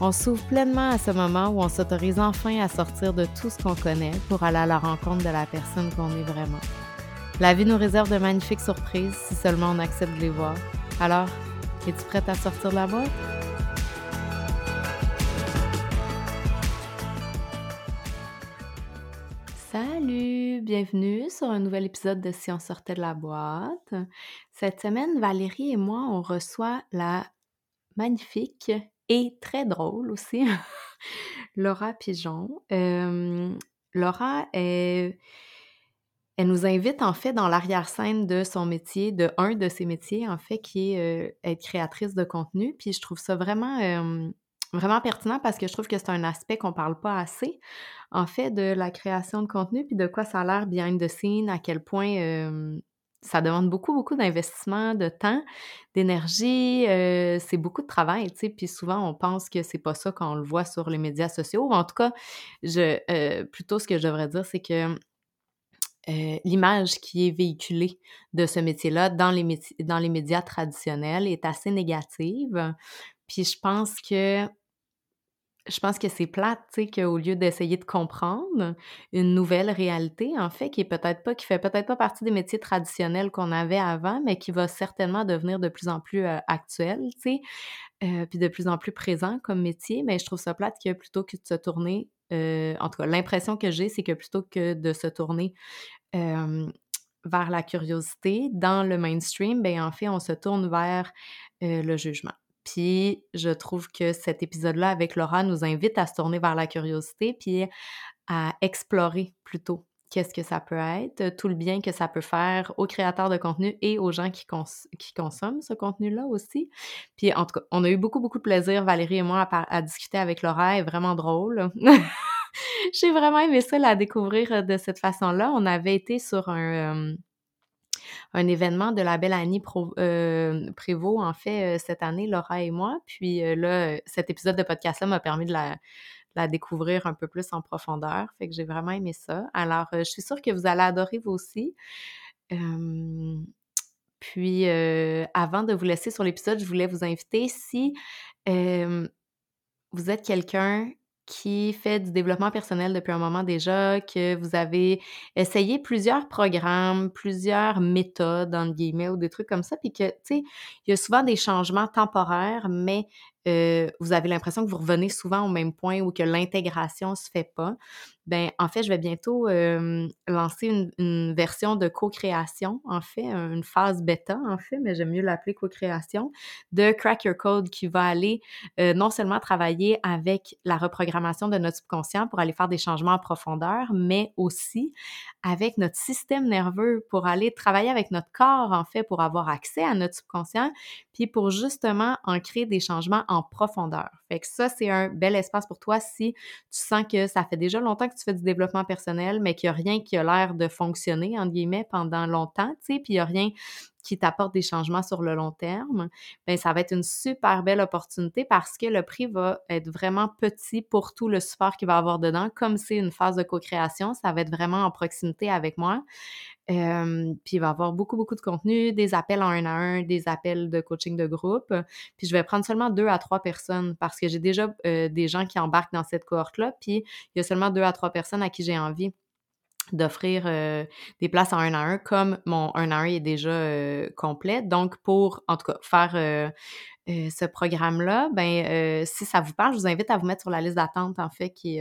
On s'ouvre pleinement à ce moment où on s'autorise enfin à sortir de tout ce qu'on connaît pour aller à la rencontre de la personne qu'on est vraiment. La vie nous réserve de magnifiques surprises si seulement on accepte de les voir. Alors, es-tu prête à sortir de la boîte? Salut, bienvenue sur un nouvel épisode de Si on sortait de la boîte. Cette semaine, Valérie et moi, on reçoit la magnifique et très drôle aussi, Laura Pigeon. Laura, elle, nous invite en fait dans l'arrière-scène de son métier, de un de ses métiers en fait, qui est être créatrice de contenu. Puis je trouve ça vraiment, vraiment pertinent parce que je trouve que c'est un aspect qu'on parle pas assez, en fait, de la création de contenu, puis de quoi ça a l'air behind the scene, à quel point ça demande beaucoup, beaucoup d'investissement, de temps, d'énergie. Euh, c'est beaucoup de travail, tu sais. Puis souvent, on pense que c'est pas ça quand on le voit sur les médias sociaux. En tout cas, je, euh, plutôt ce que je devrais dire, c'est que euh, l'image qui est véhiculée de ce métier-là dans les, dans les médias traditionnels est assez négative. Puis je pense que je pense que c'est plate, tu sais, qu'au lieu d'essayer de comprendre une nouvelle réalité, en fait, qui est peut-être pas, qui fait peut-être pas partie des métiers traditionnels qu'on avait avant, mais qui va certainement devenir de plus en plus euh, actuel, tu sais, euh, puis de plus en plus présent comme métier, mais je trouve ça plate que plutôt que de se tourner, euh, en tout cas, l'impression que j'ai, c'est que plutôt que de se tourner vers la curiosité dans le mainstream, ben en fait, on se tourne vers le jugement. Puis je trouve que cet épisode-là avec Laura nous invite à se tourner vers la curiosité, puis à explorer plutôt qu'est-ce que ça peut être, tout le bien que ça peut faire aux créateurs de contenu et aux gens qui, consomment ce contenu-là aussi. Puis en tout cas, on a eu beaucoup, beaucoup de plaisir, Valérie et moi, à, discuter avec Laura. Elle est vraiment drôle. J'ai vraiment aimé ça, la découvrir de cette façon-là. On avait été sur un... Euh, un événement de la belle Annie euh, Prévost, en fait, euh, cette année, Laura et moi. Puis euh, là, cet épisode de podcast-là m'a permis de la, découvrir un peu plus en profondeur. Fait que j'ai vraiment aimé ça. Alors, je suis sûre que vous allez adorer vous aussi. puis, avant de vous laisser sur l'épisode, je voulais vous inviter si vous êtes quelqu'un qui fait du développement personnel depuis un moment déjà, que vous avez essayé plusieurs programmes, plusieurs méthodes, entre guillemets, ou des trucs comme ça, puis que, tu sais, il y a souvent des changements temporaires, mais euh, vous avez l'impression que vous revenez souvent au même point ou que l'intégration se fait pas ben en fait, je vais bientôt lancer une, version de co-création, en fait, une phase bêta, en fait, mais j'aime mieux l'appeler co-création, de Crack Your Code qui va aller non seulement travailler avec la reprogrammation de notre subconscient pour aller faire des changements en profondeur, mais aussi avec notre système nerveux pour aller travailler avec notre corps, en fait, pour avoir accès à notre subconscient, puis pour justement en créer des changements en profondeur. Fait que ça, c'est un bel espace pour toi si tu sens que ça fait déjà longtemps que tu fais du développement personnel, mais qu'il n'y a rien qui a l'air de fonctionner, entre guillemets, pendant longtemps, tu sais, puis il n'y a rien qui t'apporte des changements sur le long terme, bien, ça va être une super belle opportunité parce que le prix va être vraiment petit pour tout le support qu'il va avoir dedans. Comme c'est une phase de co-création, ça va être vraiment en proximité avec moi. puis il va y avoir beaucoup, beaucoup de contenu, des appels en un à un, des appels de coaching de groupe. Puis je vais prendre seulement deux à trois personnes parce que j'ai déjà euh, des gens qui embarquent dans cette cohorte-là. Puis il y a seulement deux à trois personnes à qui j'ai envie d'offrir euh, des places en un à un comme mon un à un est déjà euh, complet. Donc, pour, en tout cas, faire ce programme-là, ben si ça vous parle, je vous invite à vous mettre sur la liste d'attente, en fait, qui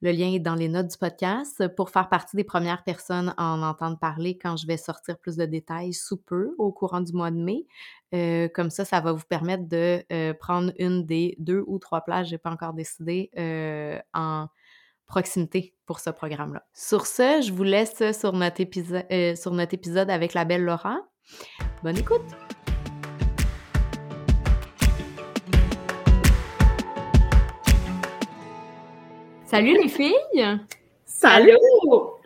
le lien est dans les notes du podcast pour faire partie des premières personnes à en entendre parler quand je vais sortir plus de détails sous peu au courant du mois de mai. comme ça, ça va vous permettre de prendre une des deux ou trois places, j'ai pas encore décidé, en proximité pour ce programme-là. Sur ce, je vous laisse euh, sur notre épisode avec la belle Laura. Bonne écoute! Salut les filles! Salut!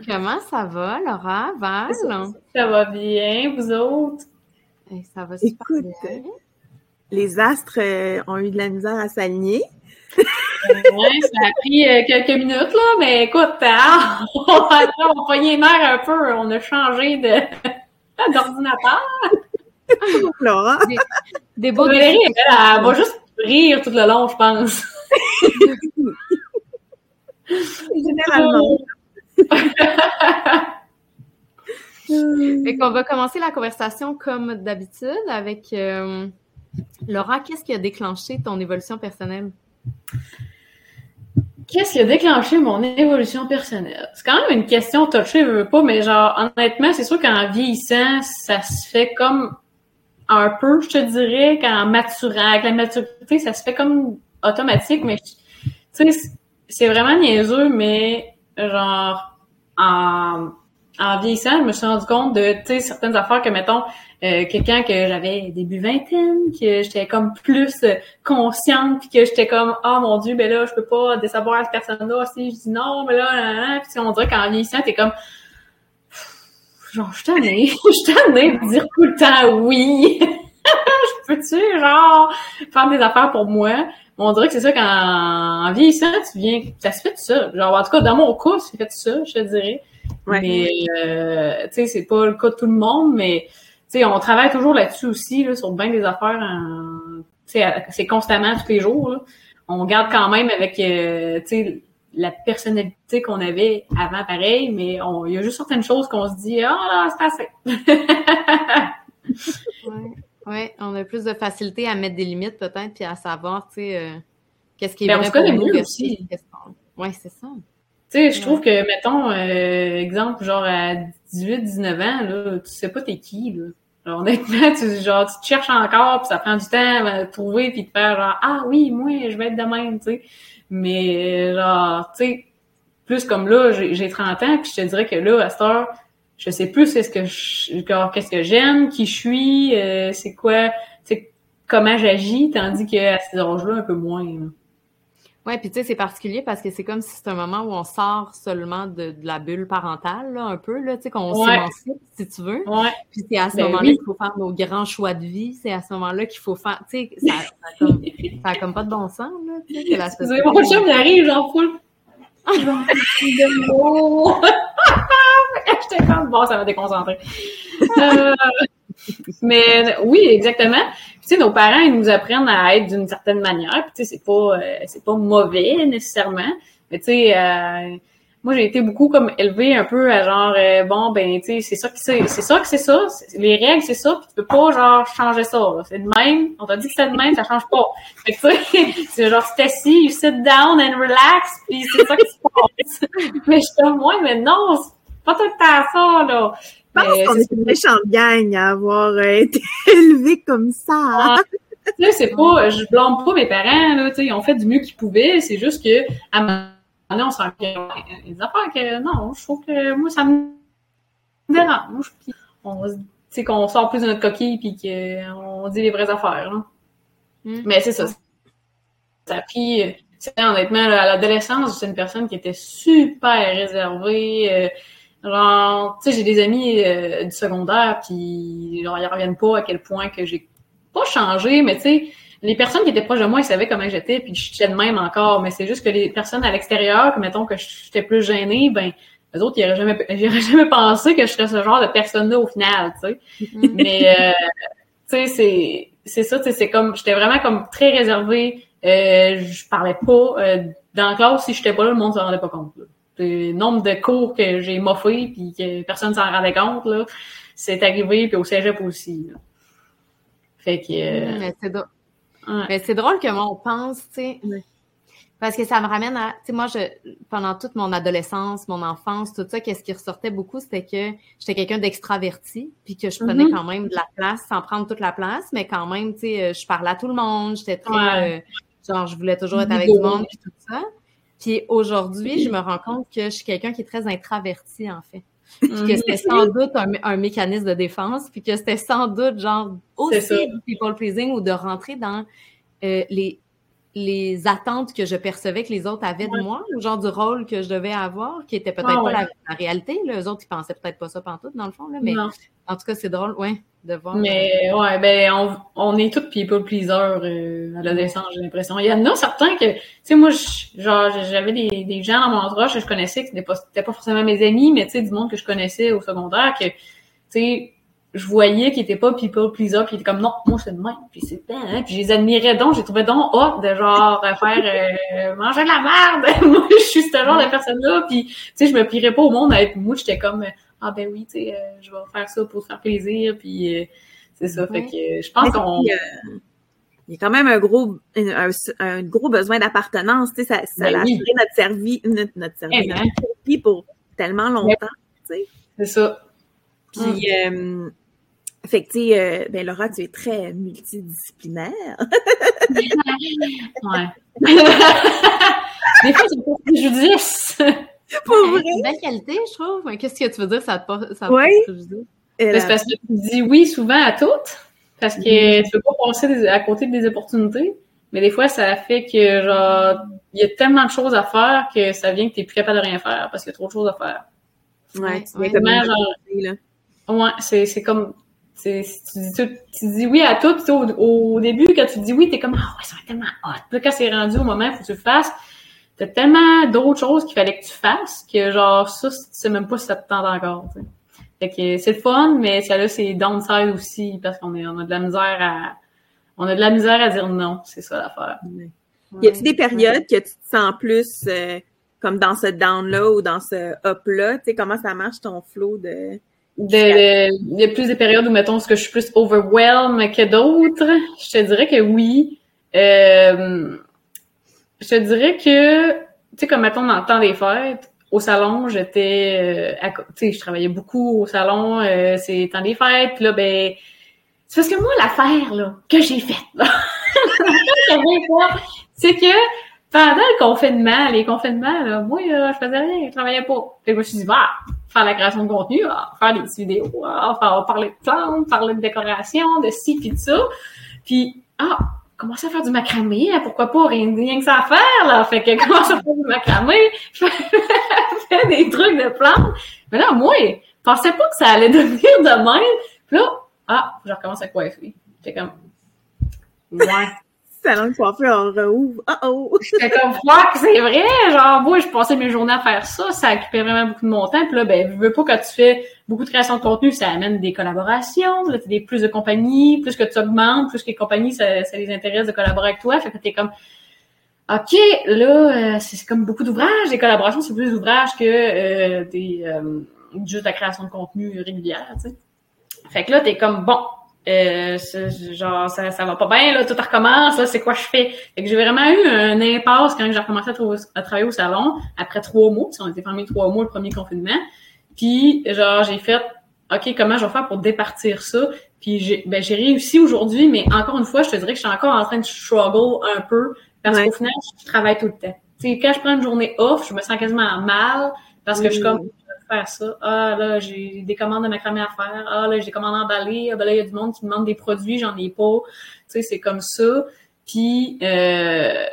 Comment ça va, Laura, Val? Ça, va bien, vous autres? Ça va super Écoute, bien. les astres euh, ont eu de la misère à s'aligner. oui, ça a pris euh, quelques minutes, là, mais écoute, hein, on a poigné l'air un peu, on a changé de d'ordinateur. Laura. Des, des beaux elle, elle va juste rire tout le long, je pense. Généralement. Et qu'on va commencer la conversation comme d'habitude avec euh, Laura. Qu'est-ce qui a déclenché ton évolution personnelle? Qu'est-ce qui a déclenché mon évolution personnelle? C'est quand même une question touchée, je veux pas, mais genre, honnêtement, c'est sûr qu'en vieillissant, ça se fait comme un peu, je te dirais, qu'en maturant, avec la maturité, ça se fait comme automatique, mais tu sais, c'est vraiment niaiseux, mais genre, en, en vieillissant, je me suis rendu compte de, certaines affaires que, mettons, euh, quelqu'un que j'avais début vingtaine, que j'étais comme plus consciente, puis que j'étais comme, oh mon Dieu, ben là, je peux pas décevoir cette personne-là, si je dis non, mais là, là, puis on dirait qu'en vieillissant, t'es comme, genre, je tannée, je tannée de dire tout le temps oui. je peux-tu, genre, faire des affaires pour moi? On dirait que c'est ça qu'en vieillissant, tu viens, ça se fait tout ça. Genre, en tout cas, dans mon cas, c'est fait tout ça, je te dirais. Mais, euh, tu sais, c'est pas le cas de tout le monde, mais, tu sais, on travaille toujours là-dessus aussi, là, sur bien des affaires, tu sais, c'est constamment, tous les jours, là. On garde quand même avec, euh, tu sais, la personnalité qu'on avait avant pareil, mais il y a juste certaines choses qu'on se dit, ah là, c'est assez. ouais. Oui, on a plus de facilité à mettre des limites peut-être, puis à savoir, tu sais, euh, qu'est-ce qui est ben, vrai pour nous aussi. Oui, c'est ça. Tu sais, je trouve que, mettons, euh, exemple, genre à 18, 19 ans, là, tu sais pas t'es qui, là. Alors, honnêtement, tu, genre, tu te cherches encore, puis ça prend du temps à trouver, puis de faire genre, ah oui, moi, je vais être de même, tu sais. Mais, genre, tu sais, plus comme là, j'ai 30 ans, puis je te dirais que là, à cette heure, je sais plus qu'est-ce que qu'est-ce que j'aime, qui je suis, euh, c'est quoi, comment j'agis, tandis qu'à ces âges-là, un peu moins. Là. Ouais, puis tu sais, c'est particulier parce que c'est comme si c'est un moment où on sort seulement de, la bulle parentale, là, un peu, là, tu sais, qu'on s'émancipe, si tu veux. Ouais. Puis c'est à ce ben moment-là qu'il faut faire nos grands choix de vie, c'est à ce moment-là qu'il faut faire, tu sais, ça, ça, comme, ça a comme pas de bon sens, là, tu sais, que la société... Mon chum, il arrive, genre, full... de mots! J'étais comme, bon, ça va déconcentrer. Euh, mais oui, exactement. Tu sais, nos parents, ils nous apprennent à être d'une certaine manière. Puis tu sais, c'est pas, euh, c'est pas mauvais nécessairement. Mais tu sais, euh, moi j'ai été beaucoup comme élevée un peu à genre bon ben tu sais c'est ça que c'est c'est ça que c'est ça les règles c'est ça puis tu peux pas genre changer ça c'est de même. On t'a dit que c'est de même ça change pas. Fait que tu c'est genre c'est assis you sit down and relax puis c'est ça qui se passe. Mais je suis comme moi mais non pas tout le temps ça, là. Je pense qu'on est une méchante gang à avoir euh, été élevés comme ça. Ah, tu sais, c'est pas, je blâme pas mes parents, là, tu sais, ils ont fait du mieux qu'ils pouvaient, c'est juste que, à un donné, on se rend compte, des affaires que, non, je trouve que, moi, ça me dérange, puis on, sais, qu'on sort plus de notre coquille, puis qu'on dit les vraies affaires, là. Hmm. Mais c'est ça. Ça a pris, honnêtement, à l'adolescence, c'est une personne qui était super réservée, euh, Genre, tu sais, j'ai des amis euh, du secondaire, puis genre, ils reviennent pas à quel point que j'ai pas changé, mais tu sais, les personnes qui étaient proches de moi, ils savaient comment j'étais, puis j'étais de même encore, mais c'est juste que les personnes à l'extérieur, mettons que j'étais plus gênée, ben les autres, ils n'auraient jamais, j'aurais jamais pensé que je serais ce genre de personne-là au final, tu sais. Mm-hmm. mais, euh, tu sais, c'est, c'est ça, tu sais, c'est comme, j'étais vraiment comme très réservée, euh, je parlais pas, euh, dans la classe, si j'étais pas là, le monde s'en rendait pas compte, là le nombre de cours que j'ai moffé puis que personne s'en rendait compte, là, c'est arrivé, puis au cégep aussi. Fait que... Euh, mais c'est drôle. que moi, on pense, tu sais... Parce que ça me ramène à, tu sais, moi, je, pendant toute mon adolescence, mon enfance, tout ça, qu'est-ce qui ressortait beaucoup, c'était que j'étais quelqu'un d'extraverti, puis que je prenais mm-hmm. quand même de la place, sans prendre toute la place, mais quand même, tu sais, euh, je parlais à tout le monde, j'étais très, euh, genre, je voulais toujours être avec du monde, puis tout ça. Puis aujourd'hui, je me rends compte que je suis quelqu'un qui est très introverti, en fait. Puis que c'était sans doute un, mécanisme de défense, puis que c'était sans doute genre aussi du people pleasing ou de rentrer dans euh, les les attentes que je percevais que les autres avaient de moi, le genre du rôle que je devais avoir, qui était peut-être Ah pas ouais. la, la réalité. Là. Eux autres, ils pensaient peut-être pas ça pantoute, dans le fond. Là, mais Non. en tout cas, c'est drôle, ouais, de voir. Mais ouais, ben on, on est tous people pleasers euh, à l'adolescence, j'ai l'impression. Il y en a certains que, tu sais, moi, je- genre, j'avais des, des gens dans mon entourage que je connaissais, qui n'étaient pas, c'était pas forcément mes amis, mais tu sais, du monde que je connaissais au secondaire, que, tu sais, je voyais qu'ils étaient pas people pleasers, puis ils étaient comme non, moi c'est de même, puis c'est hein, puis je les admirais donc, j'ai trouvé donc hot de genre euh, faire euh, manger de la merde. moi, je suis ce genre de personne-là, puis tu sais, je me plierais pas au monde avec moi, j'étais comme ah ben oui, tu sais, euh, je vais faire ça pour te faire plaisir, puis euh, c'est ça, fait que euh, je pense qu'on euh, il y a quand même un gros, un, gros besoin d'appartenance, tu sais, ça, ça Ben a oui. notre service, notre, notre service, Eh ben. notre pour tellement longtemps. c'est ça. Puis, euh, fait que, tu sais, euh, ben, Laura, tu es très multidisciplinaire. Ouais. Des fois, c'est pas préjudice. Pour Ouais, vrai? c'est une belle qualité, je trouve. Mais Qu'est-ce que tu veux dire? Ça te pas, ça te Ouais. pas préjudice? Elle Ben, c'est parce que tu dis oui souvent à toutes, parce que tu peux pas passer des- à côté des opportunités, mais des fois, ça fait que, genre, il y a tellement de choses à faire que ça vient que t'es plus capable de rien faire parce qu'il y a trop de choses à faire. ouais, tu ouais. comme genre, là. Ouais, c'est, c'est comme, c'est, tu, dis tout- tu dis oui à tout, au, au début, quand tu dis oui, t'es comme, ah ouais, ça va être tellement hot. Puis là, quand c'est rendu au moment où faut que tu le fasses, t'as tellement d'autres choses qu'il fallait que tu fasses que, genre, ça, tu sais même pas si ça te tente encore, tu sais. Fait que c'est le fun, mais ça là, c'est downside aussi, parce qu'on est, on a de la misère à, on a de la misère à dire non, c'est ça l'affaire. Y a-tu des périodes que tu te sens plus euh, comme dans ce down-là ou dans ce up-là? Tu sais, comment ça marche ton flow de... De, il y a plus des périodes où, mettons, ce que je suis plus overwhelmed que d'autres. Je te dirais que oui. Euh, je te dirais que, tu sais, comme mettons dans le temps des fêtes, au salon, j'étais, euh, tu sais, je travaillais beaucoup au salon, euh, c'est le temps des fêtes, puis là, ben, c'est parce que moi, l'affaire, là, que j'ai faite, là, c'est que pendant le confinement, les confinements, là, moi, là, je faisais rien, je travaillais pas. Puis je me suis dit, bah, faire la création de contenu, faire des vidéos, faire, parler de plantes, parler de décoration, de ci pis de ça. Puis, ah, commencer à faire du macramé, hein, pourquoi pas, rien, rien que ça à faire, là. Fait que commence à faire du macramé, fais des trucs de plantes. Mais là, moi, je pensais pas que ça allait devenir de même. Puis là, ah, je recommence à coiffer. J'étais comme, ouais. Salon de on rouvre. Oh oh! J'étais comme, fuck, c'est vrai, genre, moi, je passais mes journées à faire ça, ça occupait vraiment beaucoup de mon temps, puis là, ben, je veux pas quand tu fais beaucoup de création de contenu, ça amène des collaborations, là, des plus de compagnies, plus que tu augmentes, plus que les compagnies, ça, ça les intéresse de collaborer avec toi, fait que t'es comme, OK, là, euh, c'est comme beaucoup d'ouvrages, des collaborations, c'est plus d'ouvrages que euh, des euh, juste la création de contenu régulière, tu sais. Fait que là, t'es comme, bon, euh, genre, ça, ça va pas bien, là, tout recommence, là, c'est quoi je fais? Fait que j'ai vraiment eu un impasse quand j'ai recommencé à, travailler au salon, après trois mois, parce qu'on était fermés trois mois le premier confinement. Puis, genre, j'ai fait, OK, comment je vais faire pour départir ça? Puis, j'ai ben, j'ai réussi aujourd'hui, mais encore une fois, je te dirais que je suis encore en train de struggle un peu, parce Ouais. qu'au final, je travaille tout le temps. Quand je prends une journée off, je me sens quasiment mal, parce que je suis Mm. comme, vais faire ça. Ah, là, j'ai des commandes de macramé à faire. Ah, là, j'ai des commandes emballées. Ah, ben là, il y a du monde qui me demande des produits, j'en ai pas. Tu sais, c'est comme ça. Puis, euh,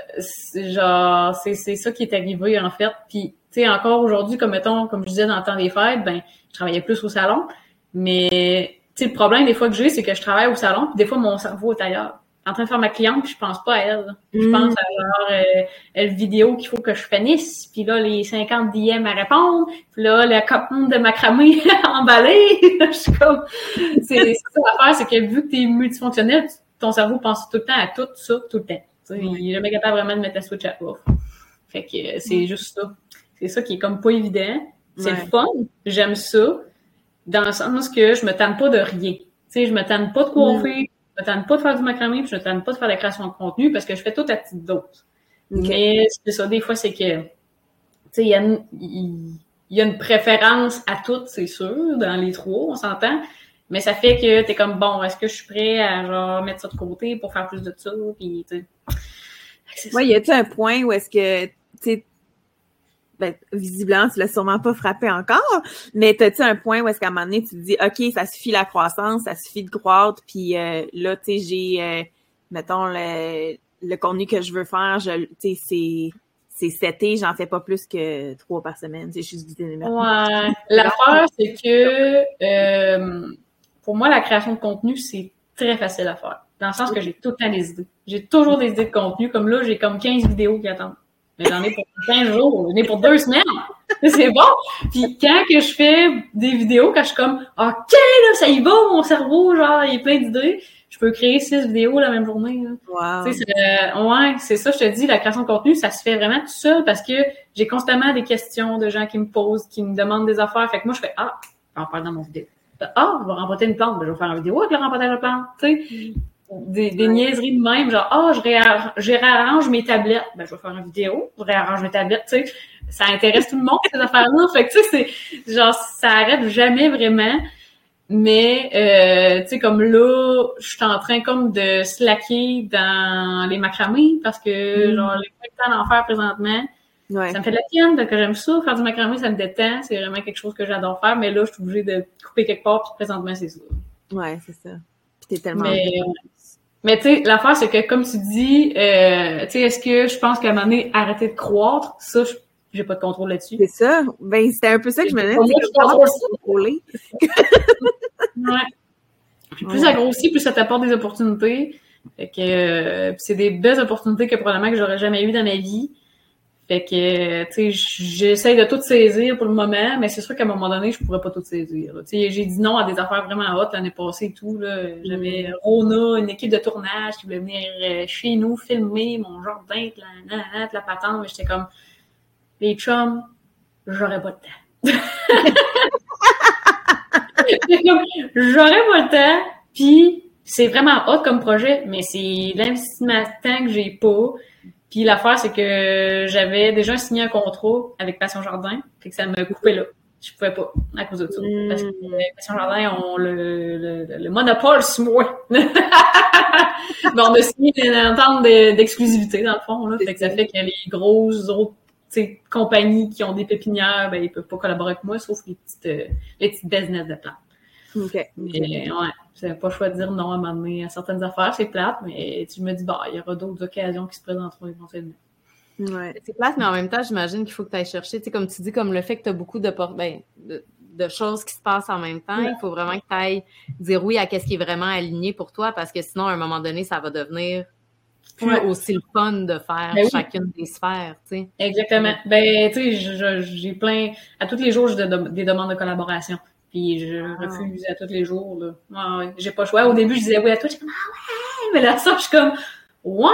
genre, c'est, c'est ça qui est arrivé, en fait. Puis, tu sais, encore aujourd'hui, comme mettons, comme je disais dans le temps des fêtes, ben, je travaillais plus au salon. Mais, tu sais, le problème des fois que j'ai, c'est que je travaille au salon, puis des fois, mon cerveau est ailleurs. En train de faire ma cliente, puis je pense pas à elle. Je Mm. pense à genre euh, le vidéo qu'il faut que je finisse, puis là, les 50 DM à répondre, puis là, la commande de macramé emballée. je suis comme... C'est ça l'affaire, c'est que vu que t'es multifonctionnel, tu- ton cerveau pense tout le temps à tout ça, tout le temps. Tu Il est jamais capable vraiment de mettre la switch à off. Fait que euh, c'est juste ça. C'est ça qui est comme pas évident. C'est Ouais. le fun. J'aime ça. Dans le sens que je me tanne pas de rien. Tu sais, je me tanne pas de coiffer, je me tanne pas de faire du macramé, puis je me tanne pas de faire de la création de contenu parce que je fais tout à petite dose. Mais c'est ça, des fois, c'est que, tu sais, il y, a une- il il y a une préférence à toutes, c'est sûr, dans les trois, on s'entend. Mais ça fait que t'es comme, bon, est-ce que je suis prêt à, genre, mettre ça de côté pour faire plus de ça, puis, tu sais. Ouais, y a-tu un point où est-ce que, tu sais, ben, visiblement, tu l'as sûrement pas frappé encore, mais t'as-tu un point où est-ce qu'à un moment donné, tu te dis, OK, ça suffit la croissance, ça suffit de croître, puis euh, là, tu sais, j'ai, euh, mettons, le, le contenu que je veux faire, je, tu sais, c'est c'est seté, j'en fais pas plus que trois par semaine. C'est juste du Ouais. L'affaire, c'est que euh, pour moi, la création de contenu, c'est très facile à faire. Dans le sens que j'ai tout le temps des idées. J'ai toujours des idées de contenu. Comme là, j'ai comme 15 vidéos qui attendent. Mais j'en ai pour 15 jours, j'en ai pour deux semaines. C'est bon. Puis quand que je fais des vidéos, quand je suis comme OK, là, ça y va, mon cerveau, genre, il est plein d'idées, je peux créer six vidéos la même journée. Wow. Tu sais, c'est, euh, ouais, c'est ça, je te dis, la création de contenu, ça se fait vraiment tout seul parce que j'ai constamment des questions de gens qui me posent, qui me demandent des affaires. Fait que moi, je fais Ah, je vais en parler dans mon vidéo. Ah, je vais remporter une plante, ben, je vais faire une vidéo avec le remportage de plante. Tu sais, des, des niaiseries de même, genre Ah, je, réarrange, je réarrange mes tablettes. Ben, je vais faire une vidéo, je réarrange mes tablettes, tu sais. Ça intéresse tout le monde, ces affaires-là. Fait que, tu sais, c'est genre, ça arrête jamais vraiment. Mais, euh, tu sais, comme là, je suis en train comme de slacker dans les macramés parce que, Mm. genre, j'ai pas le temps d'en faire présentement. Ouais. Ça me fait de la tienne, donc j'aime ça. Faire du macramé, ça me détend. C'est vraiment quelque chose que j'adore faire. Mais là, je suis obligée de couper quelque part, puis présentement, c'est ça. Ouais, c'est ça. Puis t'es tellement. Mais, mais tu sais, l'affaire, c'est que, comme tu dis, euh, tu sais, est-ce que je pense qu'à un moment donné, arrêter de croître, ça, je- j'ai pas de contrôle là-dessus. C'est ça. Ben, c'était un peu ça que je me disais. Je contrôler? Ouais. Puis plus Ouais. ça grossit, plus ça t'apporte des opportunités. Fait que euh, c'est des belles opportunités que probablement que j'aurais jamais eues dans ma vie. Fait que, tu sais, j'essaie de tout saisir pour le moment, mais c'est sûr qu'à un moment donné, je pourrais pas tout saisir. Tu sais, j'ai dit non à des affaires vraiment hot l'année passée et tout. là. J'avais Rona, une équipe de tournage qui voulait venir euh, chez nous filmer mon jardin, de la, la, la, de la patente, mais j'étais comme, les chums, j'aurais pas de temps. J'aurais pas le temps, puis c'est vraiment hot comme projet, mais c'est l'investissement de temps que j'ai pas. Puis l'affaire, c'est que j'avais déjà signé un contrat avec Passion Jardin, fait que ça me coupait là. Je pouvais pas, à cause de ça. Parce que euh, Passion Jardin ont le, le, le monopole sur moi. Bon, on a signé une entente de- d'exclusivité, dans le fond, là. Fait que ça fait que les grosses autres tu sais, compagnies qui ont des pépinières, ben, ils peuvent pas collaborer avec moi, sauf les petites, euh, les petites business de plantes. OK. Mais ouais, c'est pas le choix de dire non à un moment donné à certaines affaires, c'est plate, mais tu me dis, bah, il y aura d'autres occasions qui se présenteront éventuellement. Ouais. C'est plate, mais en même temps, j'imagine qu'il faut que tu ailles chercher, tu sais, comme tu dis, comme le fait que tu as beaucoup de, ben, de, de choses qui se passent en même temps, Ouais. il faut vraiment que tu ailles dire oui à ce qui est vraiment aligné pour toi, parce que sinon, à un moment donné, ça va devenir plus Ouais. aussi le fun de faire Ben oui. chacune des sphères, tu sais. Exactement. Ben, tu sais, j'ai plein, à tous les jours, j'ai de- des demandes de collaboration. Puis je Ah. refuse à tous les jours, là. Ouais, ouais, j'ai pas le choix. Au début, je disais oui à toi, j'étais comme, ah ouais! Mais là, ça, je suis comme, ouais!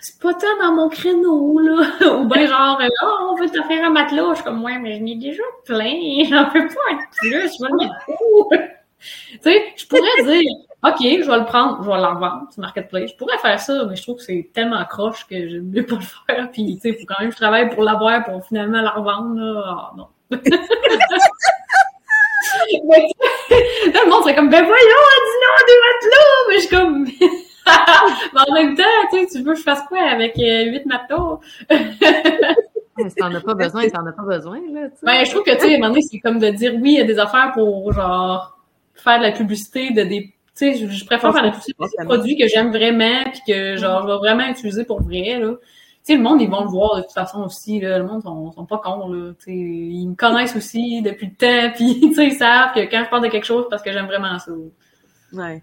C'est pas tant dans mon créneau, là. Ou bien genre, euh, oh, on veut te faire un matelas. Je suis comme, ouais, mais je n'ai déjà plein. J'en peux pas être plus. Je vais le mettre tu sais, je pourrais dire, OK, je vais le prendre, je vais le revendre sur Marketplace. Je pourrais faire ça, mais je trouve que c'est tellement croche que j'aime mieux pas le faire. Puis, tu sais, il faut quand même que je travaille pour l'avoir pour finalement la revendre, là. Ah, non. Le monde serait comme, ben voyons, dit non à des matelas! Mais je suis comme, mais en même temps, tu sais, tu veux que je fasse quoi avec euh, huit si t'en as pas besoin, t'en as pas besoin, là, tu. Ben, je trouve que, tu sais, à un moment donné, c'est comme de dire oui à des affaires pour, genre, faire de la publicité de des, tu sais, je, je préfère faire de la publicité des produits que j'aime vraiment puis que, genre, je vais vraiment utiliser pour vrai, là. Tu sais, le monde, ils vont le voir de toute façon aussi, là. Le monde, sont, sont pas cons, là. Tu sais, ils me connaissent aussi depuis le temps puis, tu sais, ils savent que quand je parle de quelque chose, c'est parce que j'aime vraiment ça. Ouais.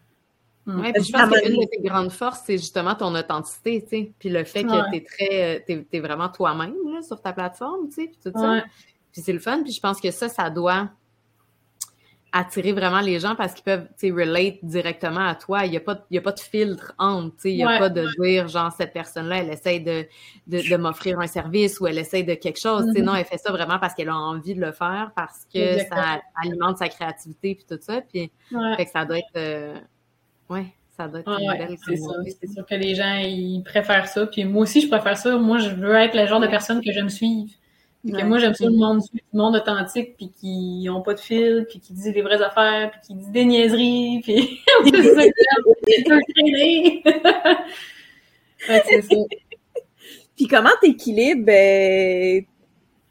Mm. Ouais, puis je pense qu'une de tes grandes forces, c'est justement ton authenticité, tu sais. Puis le fait que Ouais. t'es très, euh, t'es, t'es vraiment toi-même, là, sur ta plateforme, tu sais, puis tout ça. Ouais. Puis c'est le fun, puis je pense que ça, ça doit attirer vraiment les gens parce qu'ils peuvent, tu sais, relate directement à toi. Il n'y a, pas de- il y a pas de filtre entre, tu sais. Il n'y a Ouais. pas de dire, genre, cette personne-là, elle essaye de, de, de m'offrir un service ou elle essaye de quelque chose. Mhm. non, elle fait ça vraiment parce qu'elle a envie de le faire, parce que Exactement. ça alimente sa créativité puis tout ça. Puis Ouais. fait que ça doit être... euh, ouais, ça doit être belle c'est sûr que les gens, ils préfèrent ça. Puis moi aussi, je préfère ça. Moi, je veux être le genre de personne que suivre. Puis que Ouais. moi, j'aime ça le monde, le monde authentique, puis qui ont pas de fil, puis qui dit les vraies affaires, puis qui dit des niaiseries, puis. Ouais, c'est ça. Puis comment t'équilibres, euh,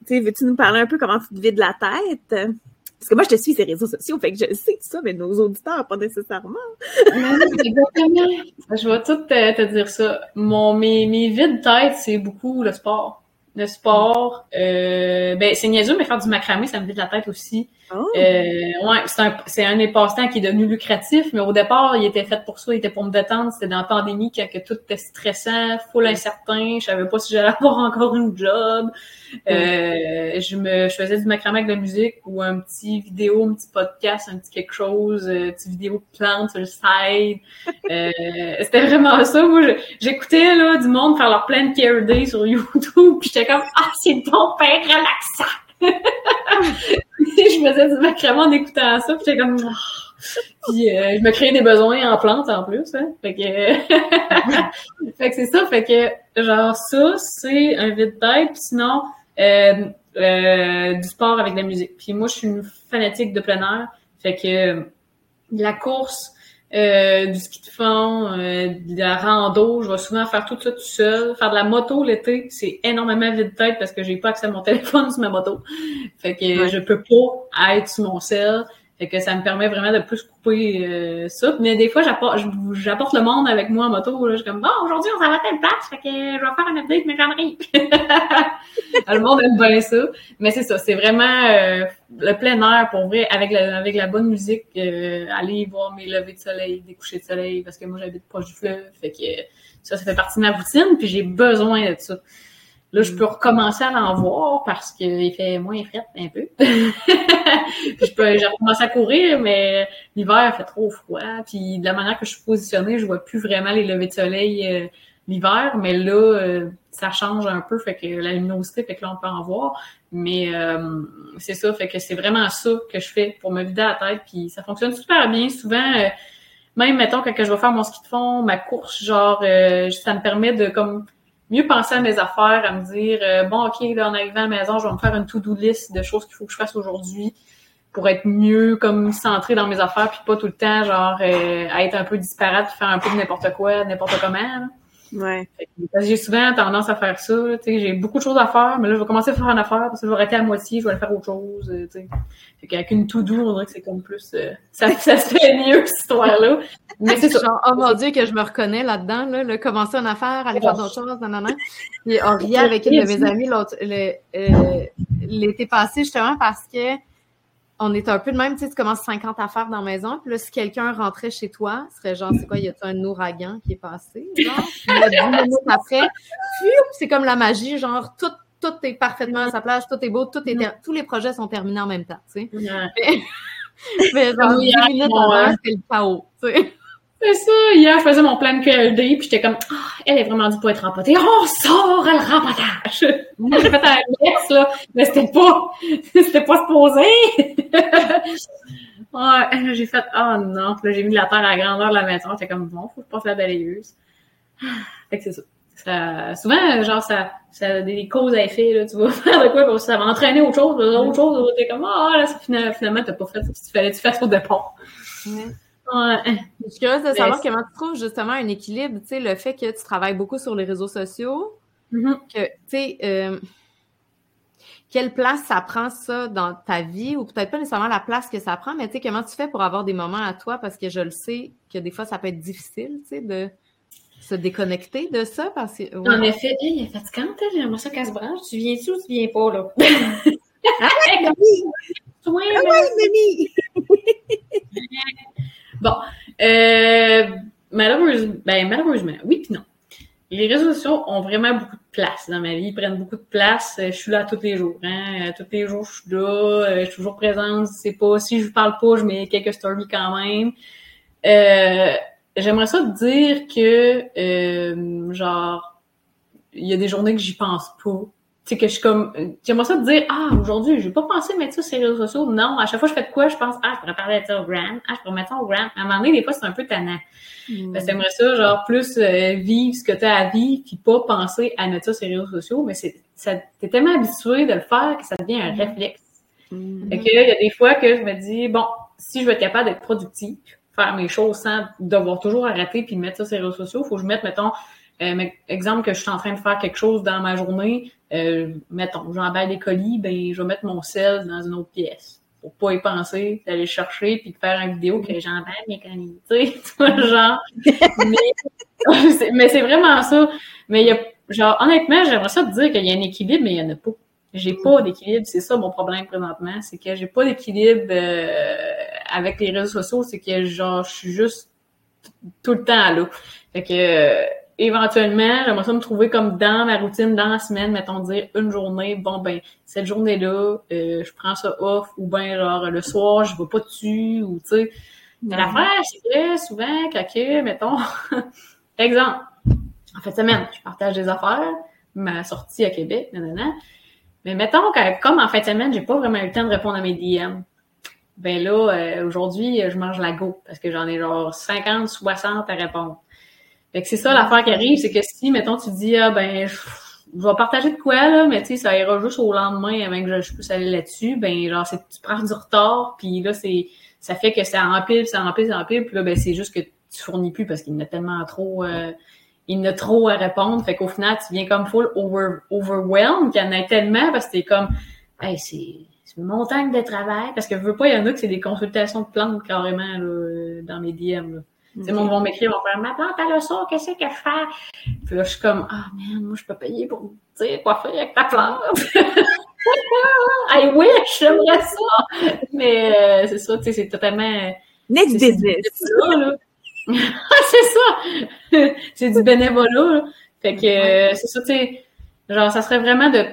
tu veux-tu nous parler un peu comment tu te vides la tête? Parce que moi, je te suis ces réseaux sociaux, fait que je sais ça, mais nos auditeurs, pas nécessairement. Exactement. Je vais tout te, te dire ça. Mon, mes, mes vides têtes, c'est beaucoup le sport. Le sport, euh, ben c'est niaiseux, mais faire du macramé, ça me vide la tête aussi. Oh. Euh, ouais, c'est un, c'est un des passe-temps qui est devenu lucratif, mais au départ, il était fait pour ça, il était pour me détendre. C'était dans la pandémie quand que tout était stressant, full incertain. Je savais pas si j'allais avoir encore une job. Euh, je me, je faisais du macramé avec de la musique ou un petit vidéo, un petit podcast, un petit quelque chose, un petit vidéo de plantes sur le side. Euh, c'était vraiment ça. Moi, je- j'écoutais là du monde faire leur plein de care day sur YouTube, puis j'étais comme ah c'est ton père relaxant. je faisais du macramé en écoutant ça, puis j'étais comme Ah. puis euh, je me créais des besoins en plantes en plus, hein. Fait que fait que c'est ça, fait que genre ça c'est un vide tête, puis sinon euh, euh, du sport avec de la musique. Puis moi je suis une fanatique de plein air, fait que la course, euh, du ski de fond, euh, de la rando, je vais souvent faire tout ça tout seul. Faire de la moto l'été, c'est énormément vide tête parce que j'ai pas accès à mon téléphone sur ma moto. Fait que Ouais. je peux pas être sur mon sel. Fait que ça me permet vraiment de plus couper euh, ça. Mais des fois, j'apporte, le monde avec moi en moto. Là. Je suis comme, bon, aujourd'hui, on s'en va à telle place. Fait que je vais faire un update, mais j'en arrive. le monde aime bien ça. Mais c'est ça, c'est vraiment euh, le plein air pour vrai, avec la, avec la bonne musique, euh, aller voir mes levées de soleil, des couchers de soleil, parce que moi j'habite proche du fleuve, fait que ça, ça fait partie de ma routine, puis j'ai besoin de ça. Là, je peux recommencer à l'en voir parce qu'il fait moins fret un peu. puis je peux, j'ai recommencé à courir, mais l'hiver fait trop froid. Puis de la manière que je suis positionnée, je vois plus vraiment les levées de soleil euh, l'hiver, mais là, euh, ça change un peu, fait que la luminosité fait que là, on peut en voir. Mais euh, c'est ça, fait que c'est vraiment ça que je fais pour me vider la tête, puis ça fonctionne super bien. Souvent, euh, même mettons quand je vais faire mon ski de fond, ma course, genre, euh, ça me permet de comme mieux penser à mes affaires, à me dire euh, bon ok là en arrivant à la maison, je vais me faire une to-do list de choses qu'il faut que je fasse aujourd'hui pour être mieux comme centré dans mes affaires puis pas tout le temps genre euh, à être un peu disparate faire un peu de n'importe quoi, n'importe comment. là. Ouais. J'ai souvent tendance à faire ça. là, Tu sais, j'ai beaucoup de choses à faire, mais là, je vais commencer à faire une affaire, parce que je vais arrêter à moitié, je vais aller faire autre chose. euh, Tu sais. Fait qu'avec une to-do, on dirait que c'est comme plus... euh, ça, ça se fait mieux, cette histoire-là. Mais c'est. Genre, oh mon Dieu, que je me reconnais là-dedans, là, le commencer une affaire, aller faire d'autres choses, non, non, non. Puis on riait avec une de mes amies l'autre, euh, l'été passé, justement, parce que on est un peu de même, tu sais, tu commences 50 affaires dans la maison, puis là, si quelqu'un rentrait chez toi, ce serait genre, c'est quoi, y a un ouragan qui est passé, genre? Puis là, 10 minutes après, c'est comme la magie, genre, tout, tout est parfaitement à sa place, tout est beau, tout est tous les projets sont terminés en même temps, tu sais. Ouais. Mais genre, Comme 10 hier, minutes avant, euh, c'était le chaos, tu sais. C'est ça. Hier, je faisais mon plan QLD, puis j'étais comme, ah, elle est vraiment dit pour être rempotée. On sort le rempotage! Moi, j'ai fait un mix, là, mais c'était pas, c'était pas supposé! ouais, j'ai fait, oh non, puis là, j'ai mis la terre à la grandeur de la maison, j'étais comme, bon, faut que je passe la balayeuse. Fait que c'est ça. Ça, souvent, genre, ça, ça a des causes à effet, là, tu vas faire de quoi, ça va entraîner autre chose, autre chose, t'es comme, ah, là, ça, finalement, finalement, t'as pas fait ce qu'il fallait que tu fasses au départ. Ouais. Je suis curieuse de savoir comment tu trouves justement un équilibre, tu sais, le fait que tu travailles beaucoup sur les réseaux sociaux, Mhm. que, tu sais, euh, quelle place ça prend ça dans ta vie, ou peut-être pas nécessairement la place que ça prend, mais tu sais, comment tu fais pour avoir des moments à toi, parce que je le sais que des fois, ça peut être difficile, tu sais, de se déconnecter de ça, parce que... ouais. En effet, hey, il est fatigante, j'aimerais ça qu'elle se branche. Tu viens-tu ou tu viens pas, là? Ouais, Ah mais- ouais, mamie! Bon, euh, malheureusement, ben, malheureusement, oui puis non. Les réseaux sociaux ont vraiment beaucoup de place dans ma vie, ils prennent beaucoup de place. Euh, Je suis là tous les jours, hein. Euh, Tous les jours, je suis là, euh, je suis toujours présente. C'est pas, si je parle pas, je mets quelques stories quand même. Euh, j'aimerais ça te dire que, euh, genre, il y a des journées que j'y pense pas. Tu sais, que je suis comme, j'aimerais ça te dire, ah, aujourd'hui, j'ai pas pensé mettre ça sur les réseaux sociaux. Non, à chaque fois que je fais de quoi, je pense, ah, je pourrais parler de ça au Gram. Ah, je pourrais mettre ça au Gram. À un moment donné, des fois, c'est un peu tannant. Parce que t'aimerais ça, genre, plus euh, vivre ce que t'as à vivre, puis pas penser à mettre ça sur les réseaux sociaux, mais c'est, ça, t'es tellement habitué de le faire que ça devient un réflexe. Mm. Fait que, il y a des fois que je me dis, bon, si je veux être capable d'être productif, faire mes choses sans devoir toujours arrêter puis mettre ça sur les réseaux sociaux, faut que je mette, mettons, euh, exemple que je suis en train de faire quelque chose dans ma journée, euh, mettons, j'emballe des colis, ben, je vais mettre mon sel dans une autre pièce. pour pas y penser, d'aller chercher puis de faire une vidéo que j'entends mes conneries, tu sais, genre. mais, mais c'est vraiment ça. Mais il y a, genre, honnêtement, j'aimerais ça te dire qu'il y a un équilibre, mais il y en a pas. J'ai pas d'équilibre, c'est ça mon problème présentement, c'est que j'ai pas d'équilibre euh, avec les réseaux sociaux, c'est que genre je suis juste tout le temps à l'eau. Fait que euh, éventuellement, j'aimerais ça me trouver comme dans ma routine, dans la semaine, mettons dire une journée, bon ben, cette journée-là, euh, je prends ça off, ou ben genre le soir, je vais pas dessus, ou tu sais. Mais Mhm. l'affaire, c'est que souvent, que, mettons, exemple, en fin de semaine, je partage des affaires, ma sortie à Québec, nanana. Mais mettons que, comme en fin de semaine, j'ai pas vraiment eu le temps de répondre à mes DM. Ben là, euh, aujourd'hui, je mange la go parce que j'en ai genre 50, 60 à répondre. Fait que c'est ça l'affaire qui arrive, c'est que si, mettons, tu dis, ah ben, je, vais partager de quoi, là, mais tu sais, ça ira juste au lendemain avant que je, je puisse aller là-dessus, ben, genre, c'est, tu prends du retard, puis là, c'est, ça fait que ça empile, ça empile, ça empile, puis là, ben, c'est juste que tu fournis plus parce qu'il y en a tellement trop, euh, il y en a trop à répondre, fait qu'au final, tu viens comme full over, overwhelmed, qu'il y en a tellement, parce que t'es comme, hey, c'est, c'est une montagne de travail, parce que je veux pas, il y en a que c'est des consultations de plantes carrément, là, dans mes DM, là. Tu sais, mon vont m'écrire, vont faire, ma plante, elle a ça, qu'est-ce que je fais? Puis là, je suis comme, ah, man, moi, je peux payer pour, tu sais, quoi faire avec ta plante? I wish, j'aimerais ça! Mais, euh, c'est ça, tu sais, c'est totalement, Next business. c'est ça, là. Ah, c'est ça! c'est du bénévolat, là. Fait que, euh, c'est ça, tu sais, genre, ça serait vraiment de...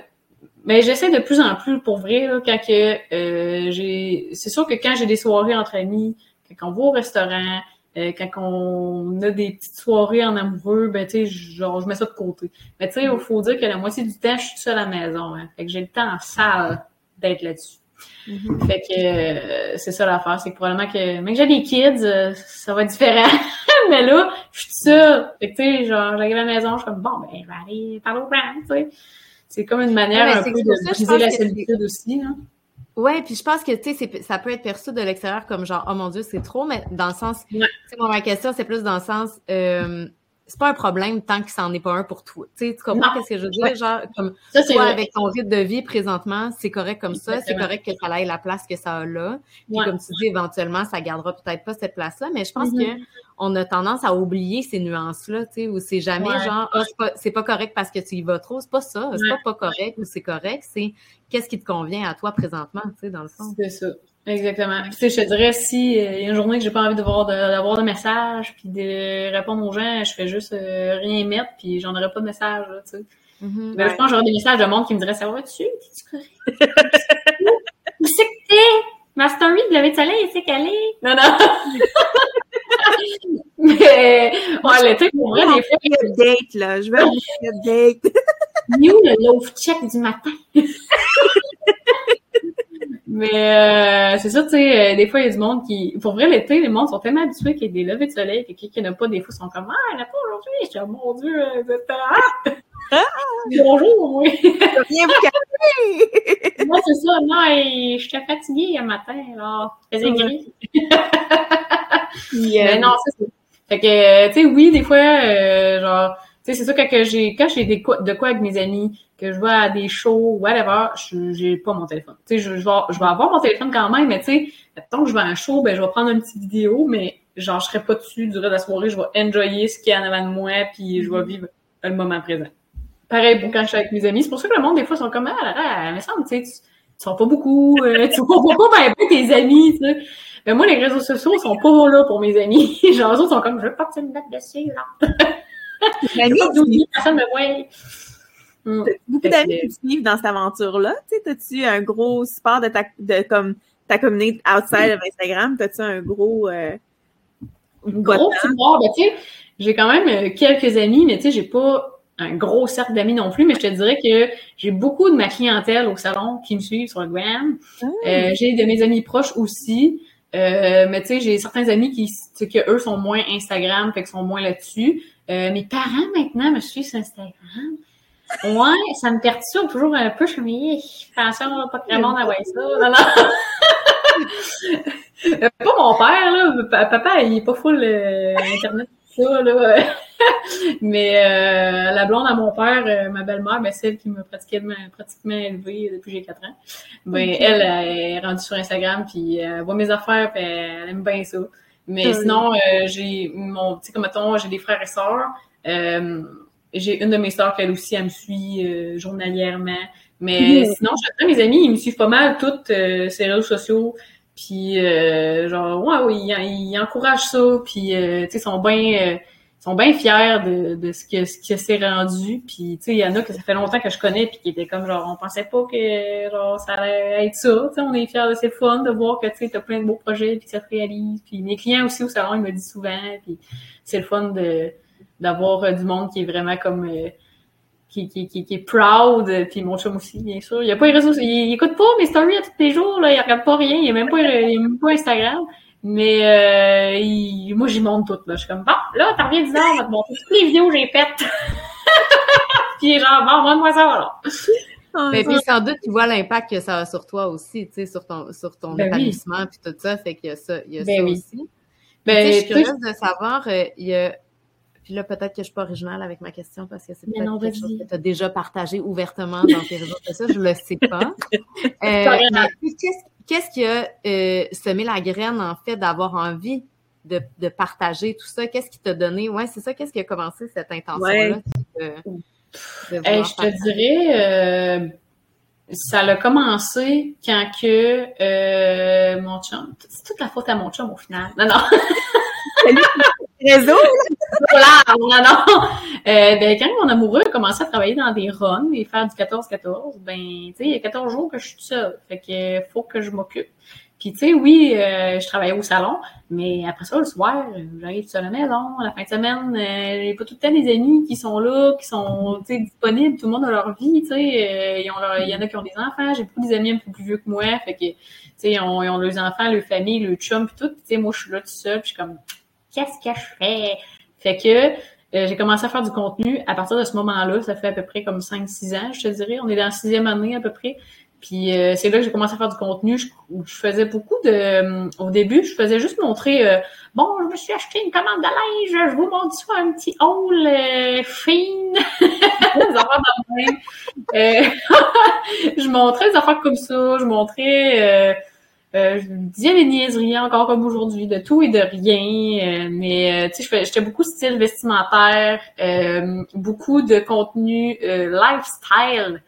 Mais j'essaie de plus en plus, pour vrai, là, quand que euh, j'ai... C'est sûr que quand j'ai des soirées entre amis, quand on va au restaurant, euh, quand on a des petites soirées en amoureux, ben, tu sais, genre, je mets ça de côté. Mais tu sais, il faut dire que la moitié du temps, je suis seule à la maison, hein. Fait que j'ai le temps en salle d'être là-dessus. Mhm. Fait que euh, c'est ça l'affaire, c'est que probablement que même que j'ai des kids, euh, ça va être différent. Mais là, je suis seule. Fait que tu sais, genre j'arrive à la maison, je suis comme bon ben je vais aller parler aux parents, tu sais. C'est comme une manière Ouais, mais un peu de briser la solitude aussi, hein. Ouais, puis je pense que, tu sais, c'est- ça peut être perçu de l'extérieur comme genre, oh mon Dieu, c'est trop, mais dans le sens, Ouais. moi, ma question, c'est plus dans le sens, euh, c'est pas un problème tant que ça n'en est pas un pour toi. Tu sais, tu comprends Non. ce que je veux dire? Ouais. Genre, comme Ça toi, vrai. avec ton rythme de vie présentement, c'est correct comme ça, c'est correct que ça aille la place que ça a là. Puis Ouais. comme tu dis, éventuellement, ça gardera peut-être pas cette place-là, mais je pense que on a tendance à oublier ces nuances-là, tu sais, où c'est jamais Ouais. genre, ah, c'est pas, pas correct parce que tu y vas trop, c'est pas ça, c'est pas pas correct ou c'est correct, c'est qu'est-ce qui te convient à toi présentement, tu sais, dans le fond. C'est ça. Exactement. Puis, tu sais, je te dirais, si euh, il y a une journée que j'ai pas envie de voir d'avoir de, messages, puis de répondre aux gens, je fais juste euh, rien mettre, puis j'en aurai pas de messages, là, tu sais. Mhm. Ben, je pense que j'aurais des messages de monde qui me dirait Ça va-tu? T'es-tu correct? Où c'est que t'es? Ma story de lever de soleil, c'est qu'elle est? Non, non. Mais, ouais, le truc, pour vrai, des fois, Un update, là. Je petit update. où le love check du matin? Mais euh, c'est ça, tu sais, euh, des fois, il y a du monde qui... Pour vrai, l'été, les mondes sont tellement habitués qu'il y a des levées de soleil que quelqu'un qui n'a pas, des fois, sont comme « Ah, il n'y a pas aujourd'hui! » Je suis « Oh, mon Dieu! euh, vous êtes- Ah! Bonjour! oui. Viens vous calmer. Moi, c'est ça. Non, et j'étais fatiguée un matin, alors, il faisait gris. Mais non, c'est ça. Fait que, euh, tu sais, oui, des fois, euh, genre, tu sais, c'est ça, quand que j'ai, quand j'ai des quoi, de quoi avec mes amis, que je vais à des shows, whatever, je- j'ai pas mon téléphone. Tu sais, je, je vais, je vais avoir mon téléphone quand même, mais tu sais, tant que je vais à un show, ben, je vais prendre une petite vidéo, mais genre, je serai pas dessus durant la soirée, je vais enjoyer ce qu'il y a en avant de moi, puis je vais vivre le moment présent. Pareil pour quand je suis avec mes amis. C'est pour ça que le monde, des fois, sont comme, ah, là, me semble, tu sais, tu, tu sors pas beaucoup, euh, tu vois pas ben, ben tes amis, tu sais. Mais moi, les réseaux sociaux sont pas là pour mes amis. Genre, eux sont comme, je veux pas que tu me mettes dessus, là. Personne me voit. Hmm. beaucoup d'amis qui suivent dans cette aventure-là. Tu sais, t'as-tu un gros support de ta, de, comme, ta communauté outside of Instagram? T'as-tu un gros, euh, gros support. Ben, j'ai quand même euh, quelques amis, mais tu sais, j'ai pas un gros cercle d'amis non plus, mais je te dirais que j'ai beaucoup de ma clientèle au salon qui me suivent sur le gram. Ah. Euh, j'ai de mes amis proches aussi. Euh, mais tu sais, j'ai certains amis qui, que eux sont moins Instagram, fait qu'ils sont moins là-dessus. Euh, mes parents maintenant me suivent sur Instagram. Ouais, ça me perturbe toujours un peu. Je suis mais attention, pas que vraiment envoyer ça. Non, non. Euh, pas mon père, là. Pa- Papa, il est pas full euh, Internet, ça, là. Mais euh, la blonde à mon père, euh, ma belle-mère, ben, celle qui m'a pratiquement, pratiquement élevée depuis que j'ai 4 ans, ben, elle, elle est rendue sur Instagram, puis elle voit mes affaires, puis elle aime bien ça. Mais sinon, euh, j'ai mon, tu sais, comme mettons, j'ai des frères et sœurs. Euh, j'ai une de mes sœurs qu'elle aussi, elle me suit euh, journalièrement. Mais sinon, je mes amis, ils me suivent pas mal toutes ces réseaux sociaux. Puis genre, ouais, oui, ils, ils, encouragent ça. Puis tu sais, ils sont bien sont bien fiers de, de ce que ce que c'est rendu. Puis tu sais, il y en a que ça fait longtemps que je connais puis qui étaient comme genre on pensait pas que genre ça allait être ça. Tu sais, on est fiers de c'est fun de voir que tu sais t'as plein de beaux projets puis ça se réalise. Puis mes clients aussi au salon ils me disent souvent puis c'est le fun de d'avoir euh, du monde qui est vraiment comme euh, qui, qui, qui, est proud, puis mon chum aussi, bien sûr. Il a pas les réseaux, il, écoute pas mes stories à tous les jours, là, il regarde pas rien, il a même pas, il a même pas Instagram. Mais euh, il, moi, j'y monte tout. Là. Je suis comme, bon, là, t'en reviens 10 ans, on va te montrer toutes les vidéos que j'ai faites. puis genre, bon, montre-moi ça, alors. Mais puis sans doute, tu vois l'impact que ça a sur toi aussi, tu sais, sur ton, sur ton ben établissement, puis tout ça, fait qu'il y a ça, il y a ben ça aussi. Ben, je suis curieuse de savoir, euh, il y a puis là, peut-être que je suis pas originale avec ma question parce que c'est peut-être quelque chose que tu as déjà partagé ouvertement dans tes réseaux sociaux, je le sais pas. Euh, qu'est-ce qui a euh, semé la graine, en fait, d'avoir envie de, de, partager tout ça? Qu'est-ce qui t'a donné? Ouais, c'est ça, qu'est-ce qui a commencé cette intention-là? je te dirais, euh, ça a commencé quand que euh, mon chum, c'est toute la faute à mon chum au final. Non, non. réseau. non, non. Euh, ben, quand mon amoureux a commencé à travailler dans des runs et faire du 14-14, ben, tu sais, il y a 14 jours que je suis seule. Fait que faut que je m'occupe. Puis, tu sais, oui, euh, je travaillais au salon, mais après ça, le soir, j'arrive à la maison. La fin de semaine, euh, j'ai pas tout le temps des amis qui sont là, qui sont, tu sais, disponibles. Tout le monde a leur vie, tu sais. Euh, il y en a qui ont des enfants. J'ai beaucoup des amis un peu plus vieux que moi. Fait que, tu sais, ils ont, ils ont leurs enfants, leur famille, leur chum, puis tout. tu sais, moi, je suis là tout seul, puis je suis comme, qu'est-ce que je fais? Fait que euh, j'ai commencé à faire du contenu à partir de ce moment-là. Ça fait à peu près comme 5-6 ans, je te dirais. On est dans la sixième année à peu près. Puis euh, c'est là que j'ai commencé à faire du contenu. Je, je faisais beaucoup de... Euh, au début, je faisais juste montrer... bon, je me suis acheté une commande de linge. Je vous montre ça, un petit haul fine. je montrais des affaires comme ça. Je montrais euh, je disais des niaiseries encore comme aujourd'hui, de tout et de rien. Euh, mais euh, tu sais, j'étais beaucoup style vestimentaire, beaucoup de contenu lifestyle.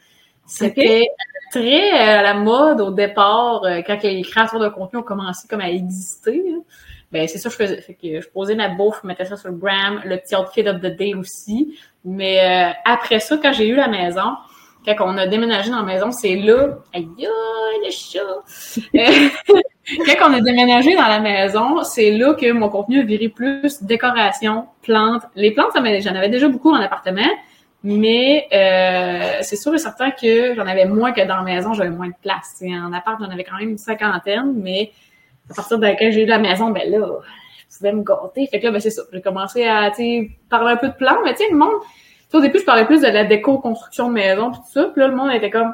C'était très à la mode au départ, quand les créateurs de contenu ont commencé comme à exister. Ben c'est ça que je faisais. Fait que je posais ma bouffe, je mettais ça sur le gram, le petit outfit of the day aussi. Mais après ça, quand j'ai eu la maison, quand on a déménagé dans la maison, c'est là, aïe, le chat! quand on a déménagé dans la maison, c'est là que mon contenu a viré plus décoration, plantes. Les plantes, j'en avais déjà beaucoup en appartement, mais euh, c'est sûr et certain que j'en avais moins que dans la maison, j'avais moins de place. en appart, j'en avais quand même une cinquantaine, mais à partir de quand j'ai eu la maison, ben là, je pouvais me gâter. Fait que là, ben c'est ça. J'ai commencé à, parler un peu de plantes, mais tu sais, le monde au début, je parlais plus de la déco-construction de maison pis tout ça. Puis là, le monde était comme,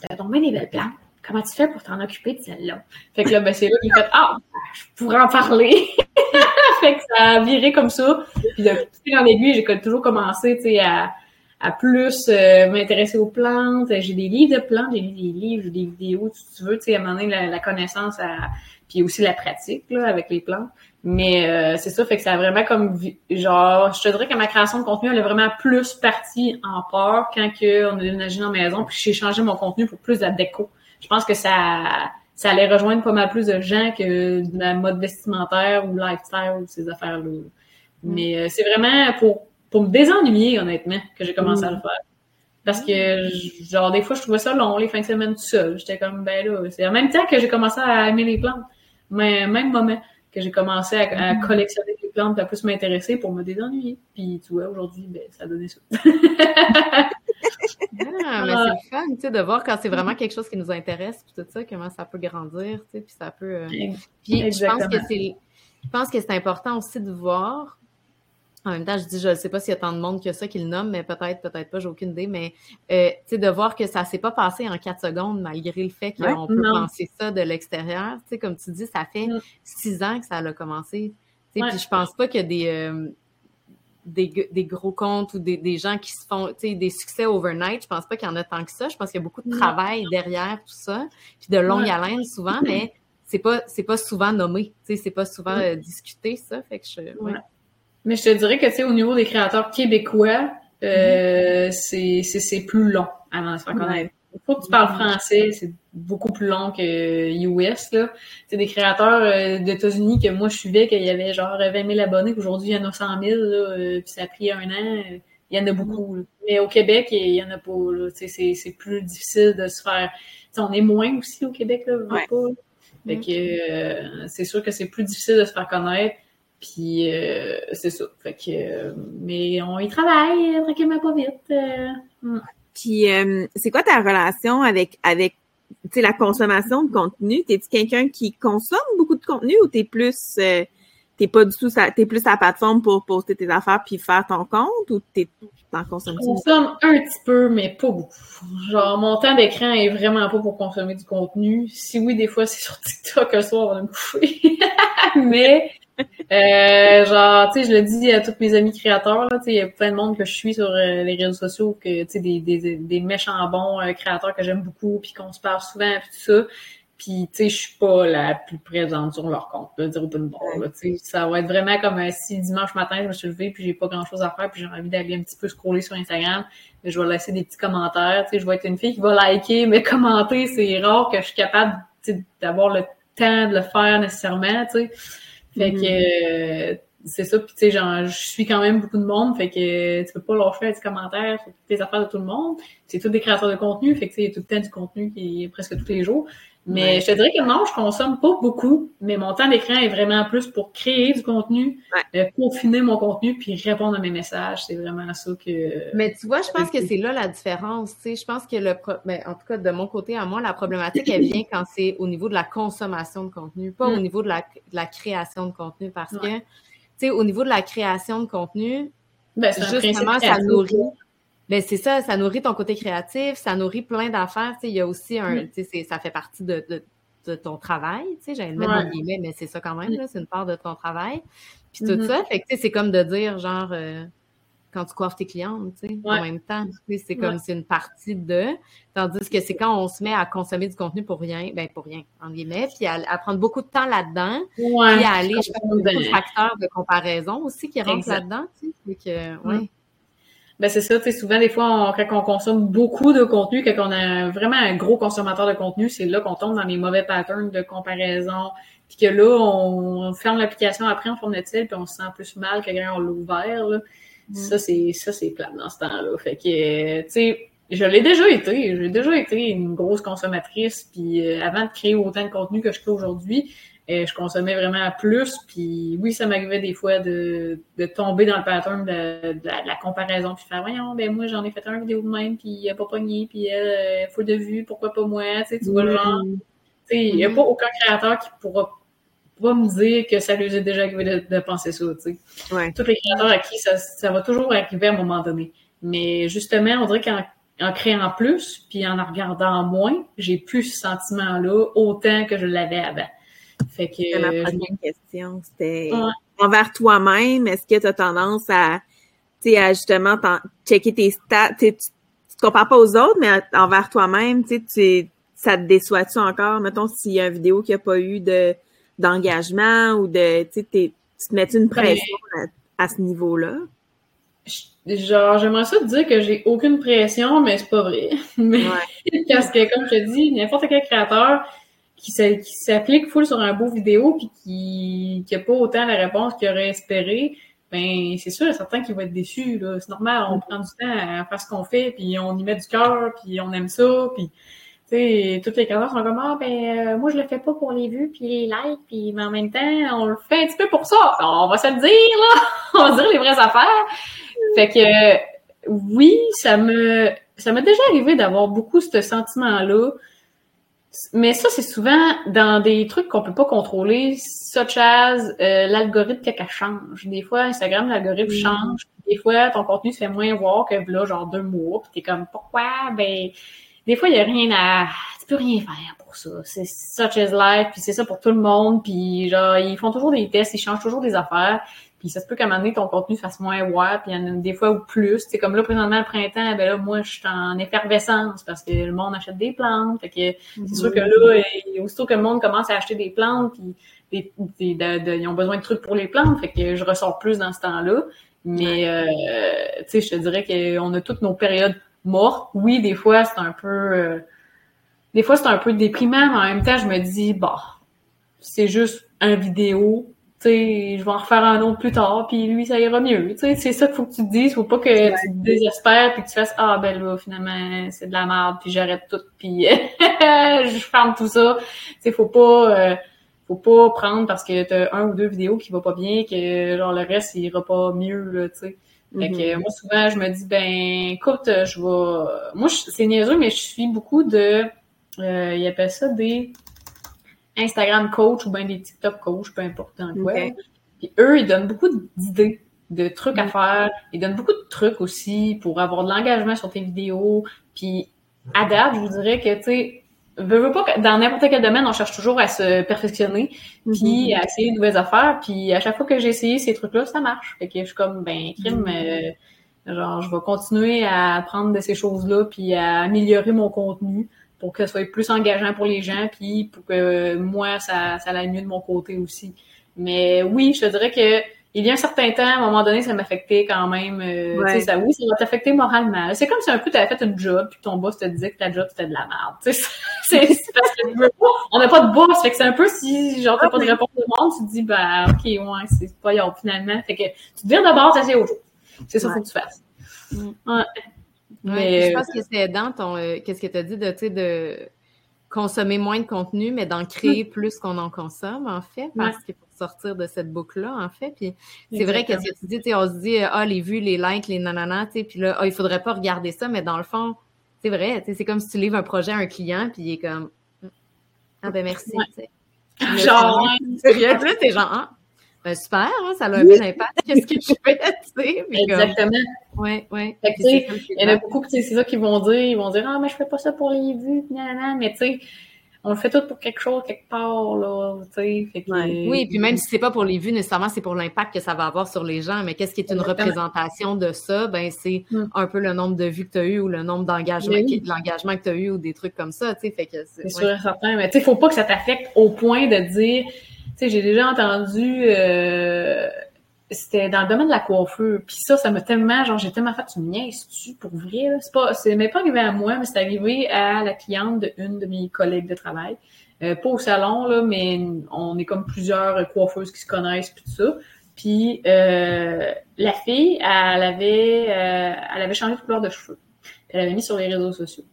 t'as tombé des belles plantes. Comment tu fais pour t'en occuper de celle-là? Fait que là, ben, c'est là qu'il fait, ah, je pourrais en parler. fait que ça a viré comme ça. Puis de fil en aiguille, j'ai toujours commencé, tu sais, à, à plus euh, m'intéresser aux plantes. J'ai des livres de plantes, j'ai des livres, des vidéos, si tu veux, tu sais, à un la, la connaissance, à, puis aussi la pratique, là, avec les plantes. Mais euh, c'est ça, fait que ça a vraiment comme genre, je te dirais que ma création de contenu, elle est vraiment plus partie en part quand que on a déménagé dans la maison, puis j'ai changé mon contenu pour plus de la déco. Je pense que ça ça allait rejoindre pas mal plus de gens que de la mode vestimentaire ou lifestyle ou ces affaires-là. Mm. Mais euh, c'est vraiment pour pour me désennuyer, honnêtement, que j'ai commencé à le mm. faire. Parce que, genre, des fois, je trouvais ça long, les fins de semaine tout seul. J'étais comme, ben là, c'est en même temps que j'ai commencé à aimer les plantes. Mais même moment que j'ai commencé à, mm-hmm. collectionner des plantes, à plus m'intéresser pour me désennuyer. Puis tu vois, aujourd'hui, ben, ça a donné ça. ah, mais c'est fun, tu sais, de voir quand c'est vraiment quelque chose qui nous intéresse, puis tout ça, comment ça peut grandir, tu sais, puis ça peut... Euh, puis je pense que c'est... Je pense que c'est important aussi de voir en même temps, je dis, je ne sais pas s'il y a tant de monde que ça qui le nomme, mais peut-être, peut-être pas, j'ai aucune idée. Mais euh, tu sais, de voir que ça s'est pas passé en quatre secondes, malgré le fait qu'on peut penser ça de l'extérieur. Tu sais, comme tu dis, ça fait mm. six ans que ça a commencé. Tu sais, puis je pense pas qu'il y a des, euh, des, des gros comptes ou des, des gens qui se font, tu sais, des succès overnight. Je pense pas qu'il y en a tant que ça. Je pense qu'il y a beaucoup de travail derrière tout ça, puis de longue Ouais. haleine souvent, mais c'est pas c'est pas souvent nommé, tu sais, c'est pas souvent euh, discuté ça. Fait que je, ouais. Mais je te dirais que, tu sais, au niveau des créateurs québécois, euh, c'est, c'est, c'est plus long avant de se faire connaître. Il faut que tu parles français, c'est beaucoup plus long que US, là. C'est des créateurs euh, d'États-Unis que moi je suivais, qu'il y avait genre 20 000 abonnés, qu'aujourd'hui il y en a 100 000, là, euh, puis ça a pris un an. euh, Il y en a beaucoup. là. Mais au Québec, il y en a pas. Là. Tu sais, C'est, c'est plus difficile de se faire. Tu sais, on est moins aussi au Québec, là, Ouais. pas. Fait que euh, c'est sûr que c'est plus difficile de se faire connaître. Puis euh, c'est ça. Fait que euh, mais on y travaille euh, tranquillement pas vite. euh. Puis, euh, c'est quoi ta relation avec, avec tu sais, la consommation de contenu? T'es-tu quelqu'un qui consomme beaucoup de contenu ou t'es plus, euh, t'es pas du tout, t'es plus à la plateforme pour poster tes affaires puis faire ton compte ou t'es en Je consommation? consomme un petit peu, mais pas beaucoup. Genre, mon temps d'écran est vraiment pas pour consommer du contenu. Si oui, des fois, c'est sur TikTok le soir, on va me coucher. mais, euh, genre, tu sais, je le dis à tous mes amis créateurs, tu sais, il y a plein de monde que je suis sur euh, les réseaux sociaux, que, tu sais, des, des, des méchants bons euh, créateurs que j'aime beaucoup, puis qu'on se parle souvent, puis tout ça. Puis, tu sais, je suis pas la plus présente sur leur compte, là, dire open bar, là, tu sais. Ça va être vraiment comme euh, si dimanche matin, je me suis levée, puis j'ai pas grand chose à faire, puis j'ai envie d'aller un petit peu scroller sur Instagram. Mais je vais laisser des petits commentaires, tu sais. Je vais être une fille qui va liker, mais commenter, c'est rare que je suis capable, tu sais, d'avoir le temps de le faire nécessairement, tu sais. Fait Mhm. que, euh, c'est ça, puis tu sais, genre, je suis quand même beaucoup de monde, fait que tu peux pas lâcher un petit commentaire sur toutes les affaires de tout le monde. C'est tous des créateurs de contenu, fait que tu sais, il y a tout le temps du contenu qui est presque tous les jours. Mais Ouais. je te dirais que non, je consomme pas beaucoup, mais mon temps d'écran est vraiment plus pour créer du contenu, euh, peaufiner mon contenu, puis répondre à mes messages. C'est vraiment ça que... Mais tu vois, je pense que c'est là la différence. Tu sais, je pense que le pro... mais en tout cas de mon côté à moi, la problématique elle vient quand c'est au niveau de la consommation de contenu, pas au Mm. niveau de la, de la création de contenu, parce que Ouais. tu sais, au niveau de la création de contenu, Ben, justement, ça nourrit. Là. Ben c'est ça, ça nourrit ton côté créatif, ça nourrit plein d'affaires. Tu sais, il y a aussi un, Mm. tu sais, c'est- ça fait partie de, de, de ton travail. Tu sais, j'allais le mettre Ouais. dans guillemets, mais c'est ça quand même. Mm. C'est une part de ton travail. Puis tout Mhm. ça, fait que tu sais, c'est comme de dire genre euh, quand tu coiffes tes clientes, tu sais, en même temps. C'est comme Ouais. c'est une partie de. Tandis que c'est quand on se met à consommer du contenu pour rien, ben pour rien, en guillemets, puis à, à prendre beaucoup de temps là-dedans, puis à aller, je pense, de facteurs de comparaison aussi qui rentrent là-dedans, tu sais. Que, ouais. Mm. Ben c'est ça, tu sais, souvent des fois, on- quand on consomme beaucoup de contenu, quand on a vraiment un gros consommateur de contenu, c'est là qu'on tombe dans les mauvais patterns de comparaison, puis que là, on ferme l'application après en fournit-il, puis on se sent plus mal que quand on l'a ouvert, là. Ça, c'est ça, c'est plate dans ce temps-là. Fait que, euh, tu sais, je l'ai déjà été. J'ai déjà été une grosse consommatrice, puis euh, avant de créer autant de contenu que je crée aujourd'hui, je consommais vraiment plus, puis oui, ça m'arrivait des fois de, de tomber dans le pattern de, de la, de la comparaison, puis faire voyons, ben moi j'en ai fait un vidéo de même, puis il a pas pogné, puis elle, euh, full de vues, pourquoi pas moi, tu sais, tu vois le genre. Tu sais, il y a Mhm. pas aucun créateur qui pourra pas me dire que ça lui est déjà arrivé de, de penser ça, tu sais. Ouais. Tous les créateurs à qui ça, ça va toujours arriver à un moment donné. Mais justement, on dirait qu'en en créant plus, puis en en regardant moins, j'ai plus ce sentiment-là autant que je l'avais avant. Fait que C'était ma prochaine question. C'était Ouais. envers toi-même, est-ce que tu as tendance à, tu sais, à justement checker tes stats? Tu tu tu te compares pas aux autres, mais envers toi-même, tu sais, tu- ça te déçoit-tu encore? Mettons, s'il y a une vidéo qui a pas eu de d'engagement ou de, tu tu te mets une pression à, à ce niveau-là? genre, j'aimerais ça te dire que j'ai aucune pression, mais c'est pas vrai. Mais Ouais. parce que, comme je te dis, n'importe quel créateur qui s'a- qui s'applique full sur un beau vidéo puis qui qui a pas autant la réponse qu'il aurait espéré, ben c'est sûr, certain qu'il va être déçu. là. C'est normal, on prend du temps à faire ce qu'on fait, puis on y met du cœur, puis on aime ça, puis toutes les créateurs sont comme ah ben euh, moi je le fais pas pour les vues puis les likes, puis mais en même temps on le fait un petit peu pour ça. On va se le dire là, on va dire les vraies affaires. Fait que oui, ça me ça m'est déjà arrivé d'avoir beaucoup ce sentiment-là. Mais ça, c'est souvent dans des trucs qu'on peut pas contrôler, such as euh, l'algorithme qu'elle change. Des fois, Instagram, l'algorithme change. Des fois, ton contenu se fait moins voir que là, genre deux mois. Puis t'es comme pourquoi? Ben des fois, il y a rien à. Tu peux rien faire pour ça. C'est such as life, puis c'est ça pour tout le monde. Puis genre, ils font toujours des tests, ils changent toujours des affaires. Puis ça se peut qu'à un moment donné, ton contenu fasse moins ouais, puis il y en a des fois ou plus. C'est comme là, présentement, le printemps, ben là, moi, je suis en effervescence parce que le monde achète des plantes. Fait que c'est sûr que là, aussitôt que le monde commence à acheter des plantes, puis des, ils ont besoin de trucs pour les plantes, fait que je ressors plus dans ce temps-là. Mais euh, tu sais, je te dirais qu'on a toutes nos périodes mortes. Oui, des fois, c'est un peu euh, des fois c'est un peu déprimant, mais en même temps, je me dis, bah, c'est juste un vidéo sais, je vais en refaire un autre plus tard, puis lui, ça ira mieux. Tu sais, c'est ça qu'il faut que tu te dises. Faut pas que tu te désespères puis que tu fasses ah ben là finalement c'est de la merde puis j'arrête tout puis je ferme tout ça. Tu sais, faut pas euh, faut pas prendre parce que t'as un ou deux vidéos qui va pas bien que genre le reste il ira pas mieux là, tu sais. Fait que mm-hmm. moi souvent je me dis ben écoute je vais moi c'est niaiseux mais je suis beaucoup de euh, ils appellent ça des Instagram coach ou bien des TikTok coach, peu importe dans quoi. Puis eux, ils donnent beaucoup d'idées, de trucs à mm. faire. Ils donnent beaucoup de trucs aussi pour avoir de l'engagement sur tes vidéos. Puis à date, je vous dirais que, tu sais, veux, pas que dans n'importe quel domaine, on cherche toujours à se perfectionner, puis mm-hmm. à essayer de nouvelles affaires. Puis à chaque fois que j'ai essayé ces trucs-là, ça marche. Fait que je suis comme, ben, crime, mm-hmm. euh, genre, je vais continuer à apprendre de ces choses-là, puis à améliorer mon contenu pour que ce soit plus engageant pour les gens, puis pour que moi, ça, ça aille mieux de mon côté aussi. Mais oui, je te dirais que il y a un certain temps, à un moment donné, ça m'affectait quand même. Euh, tu sais, ça, oui, ça va t'affecter moralement. C'est comme si un peu tu avais fait une job, puis ton boss te disait que ta job c'était de la merde. Tu sais, c'est parce que on n'a pas de boss, fait que c'est un peu si genre t'as pas de réponse de monde, tu te dis bah ok ouais, c'est pas finalement. Fait que tu te vires d'abord, t'essayes autre chose. C'est ça qu'il faut que tu fasses. Mm. Ouais je pense que c'est aidant ton euh, qu'est-ce que tu as dit de, de consommer moins de contenu, mais d'en créer mm. plus qu'on en consomme, en fait, parce que pour sortir de cette boucle-là, en fait. Puis c'est vrai que ce que tu dis, on se dit, ah, les vues, les likes, les nanana, tu sais, puis là, ah, il faudrait pas regarder ça, mais dans le fond, c'est vrai, c'est comme si tu livres un projet à un client, puis il est comme, ah ben merci, tu sais. Genre, c'est genre, ah, ben super, hein, ça a un impact. Qu'est-ce que tu fais, tu sais? Exactement. Oui, oui. il y en a beaucoup, c'est ça qu'ils vont dire. Ils vont dire, ah, mais je fais pas ça pour les vues, mais tu sais, on le fait tout pour quelque chose, quelque part, là, tu sais. Oui, puis même si c'est pas pour les vues, nécessairement, c'est pour l'impact que ça va avoir sur les gens. Mais qu'est-ce qui est une représentation de ça? Ben, c'est mm. un peu le nombre de vues que tu as eu ou le nombre d'engagements, l'engagement que tu as eu ou des trucs comme ça, tu sais. Fait que c'est sûr et certain. Mais tu sais, faut pas que ça t'affecte au point de dire, sais, j'ai déjà entendu, euh, c'était dans le domaine de la coiffure. Puis ça, ça m'a tellement, genre, j'ai tellement fait, tu niaises-tu pour vrai? C'est pas, c'est même pas arrivé à moi, mais c'est arrivé à la cliente d'une de mes collègues de travail. Euh, pas au salon, là, mais on est comme plusieurs coiffeuses qui se connaissent, puis tout ça. Puis euh, la fille, elle avait, euh, elle avait changé de couleur de cheveux. Elle avait mis sur les réseaux sociaux.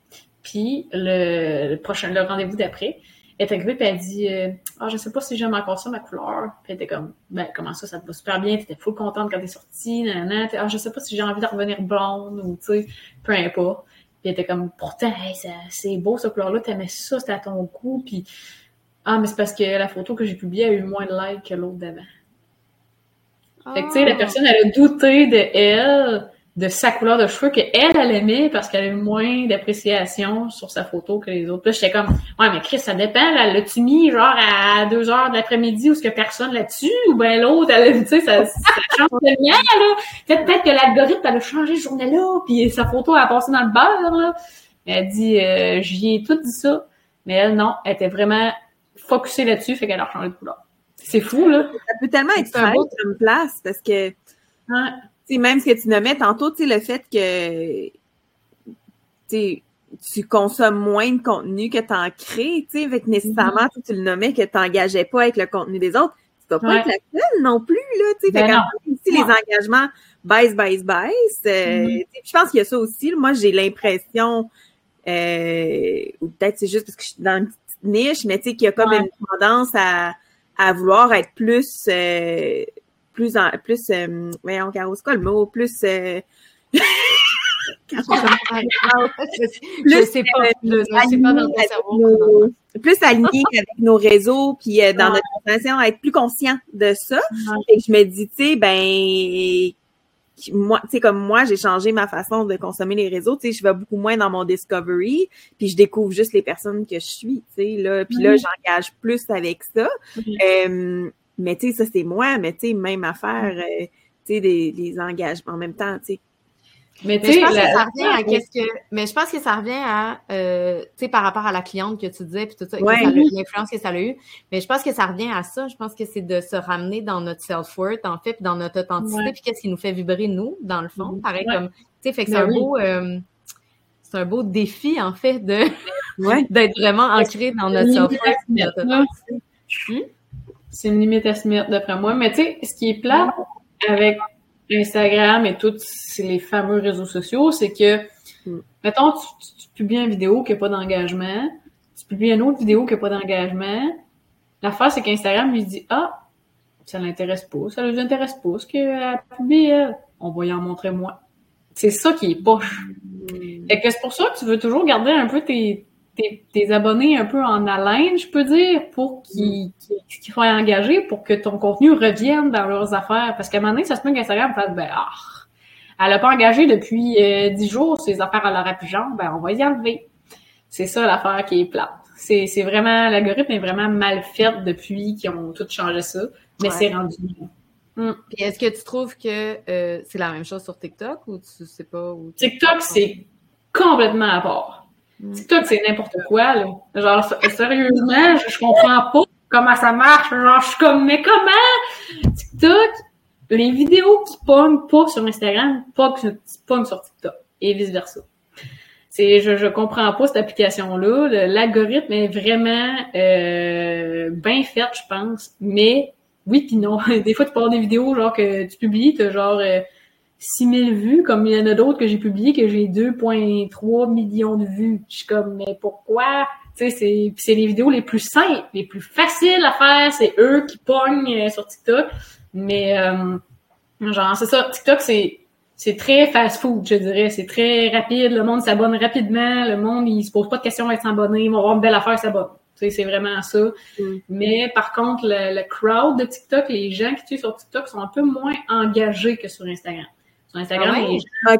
Puis le, le prochain, le rendez-vous d'après, elle est arrivée puis elle dit euh, Ah, je sais pas si j'aime encore ça ma couleur. Puis elle était comme Ben comment ça, ça te va super bien, t'étais full contente quand t'es sortie, nanana. Ah, je sais pas si j'ai envie de revenir blonde ou tu sais, peu importe. Puis elle était comme pourtant, hey, c'est beau cette couleur-là, t'aimais ça, c'était à ton goût, puis Ah, mais c'est parce que la photo que j'ai publiée a eu moins de likes que l'autre d'avant. Fait que tu sais, la ah. personne elle a douté de elle de sa couleur de cheveux qu'elle, elle aimait parce qu'elle avait moins d'appréciation sur sa photo que les autres. Puis j'étais comme, ouais, mais Chris, ça dépend. L'as-tu mis genre à 2 heures de l'après-midi ou est-ce que personne là-dessus? Ou ben l'autre, elle, tu sais, ça, ça change tellement, là. Peut-être que l'algorithme, elle a changé ce journée-là, puis sa photo, elle a passé dans le beurre, là. Elle dit, euh, j'y ai tout dit ça. Mais elle, non, elle était vraiment focusée là-dessus, fait qu'elle a changé de couleur. C'est fou, là. Ça peut tellement être très comme place parce que même ce que tu nommais tantôt, tu sais, le fait que tu consommes moins de contenu que tu en crées, tu sais, avec nécessairement, mm-hmm. tu le nommais que tu t'engageais pas avec le contenu des autres. Tu vas pas être la seule non plus, là, tu sais. Ben les engagements baissent, baissent, baissent, euh, mm-hmm. je pense qu'il y a ça aussi. Moi, j'ai l'impression, euh, ou peut-être c'est juste parce que je suis dans une petite niche, mais tu sais, qu'il y a comme une tendance à, à vouloir être plus... Euh, plus en plus euh, voyons Caro, c'est quoi le mot? Plus euh, sais pas, plus aligné avec nos réseaux, puis euh, dans notre organisation, être plus conscient de ça. Et je me dis, tu sais, ben moi, tu sais, comme moi, j'ai changé ma façon de consommer les réseaux. Tu sais, je vais beaucoup moins dans mon discovery, puis je découvre juste les personnes que je suis, tu sais, là. Puis là, j'engage plus avec ça. Mais tu sais, ça, c'est moi, mais tu sais, même affaire, euh, tu sais, des, les engagements en même temps, tu sais. Mais, je pense que ça revient à qu'est-ce que. Mais je pense que ça revient à, euh, tu sais, par rapport à la cliente que tu disais, puis tout ça, l'influence que ça a eu. Mais je pense que ça revient à ça. Je pense que c'est de se ramener dans notre self-worth, en fait, puis dans notre authenticité, puis qu'est-ce qui nous fait vibrer, nous, dans le fond. Pareil comme, tu sais, fait que c'est un beau. Euh, c'est un beau défi, en fait, de d'être vraiment ancré dans notre self-worth. C'est une limite à se mettre, d'après moi. Mais tu sais, ce qui est plat avec Instagram et tous les fameux réseaux sociaux, c'est que, mm. mettons, tu, publies une vidéo qui n'a pas d'engagement, tu publies une autre vidéo qui n'a pas d'engagement. L'affaire, c'est qu'Instagram lui dit Ah, ça l'intéresse pas, ça lui intéresse pas ce qu'elle publie, On va y en montrer moins. C'est ça qui est poche. Mm. que c'est pour ça que tu veux toujours garder un peu tes, tes, abonnés un peu en haleine, je peux dire, pour qu'ils qu soient engagés, pour que ton contenu revienne dans leurs affaires. Parce qu'à un moment donné, ça se met qu'Instagram fait ben, ah, elle a pas engagé depuis euh, dix jours, ses affaires à leur plus ben, on va y enlever. C'est ça l'affaire qui est plate. C'est, vraiment, l'algorithme est vraiment mal fait depuis qu'ils ont tout changé ça, mais c'est rendu mm. est-ce que tu trouves que euh, c'est la même chose sur TikTok ou tu sais pas? Où TikTok, c'est complètement à part. TikTok, c'est n'importe quoi, là. Genre, sérieusement, je, comprends pas comment ça marche. Genre, je suis comme, mais comment? TikTok, les vidéos qui pognent pas sur Instagram, pognent sur TikTok. Et vice versa. C'est, je, je comprends pas cette application-là. L'algorithme est vraiment euh, bien fait, je pense. Mais oui puis non. Des fois, tu parles des vidéos genre que tu publies, t'as genre euh, 6000 vues, comme il y en a d'autres que j'ai publiés que j'ai 2,3 millions de vues. Je suis comme, mais pourquoi? Tu sais, c'est, c'est les vidéos les plus simples, les plus faciles à faire, c'est eux qui pognent euh, sur TikTok. Mais, euh, genre, c'est ça, TikTok, c'est, c'est très fast-food, je dirais. C'est très rapide, le monde s'abonne rapidement, le monde, il se pose pas de questions à être s'abonner, ils vont avoir une belle affaire, sais, c'est vraiment ça. Mm. Mais par contre, le, le crowd de TikTok, les gens qui suivent sur TikTok sont un peu moins engagés que sur Instagram. Sur Instagram, ah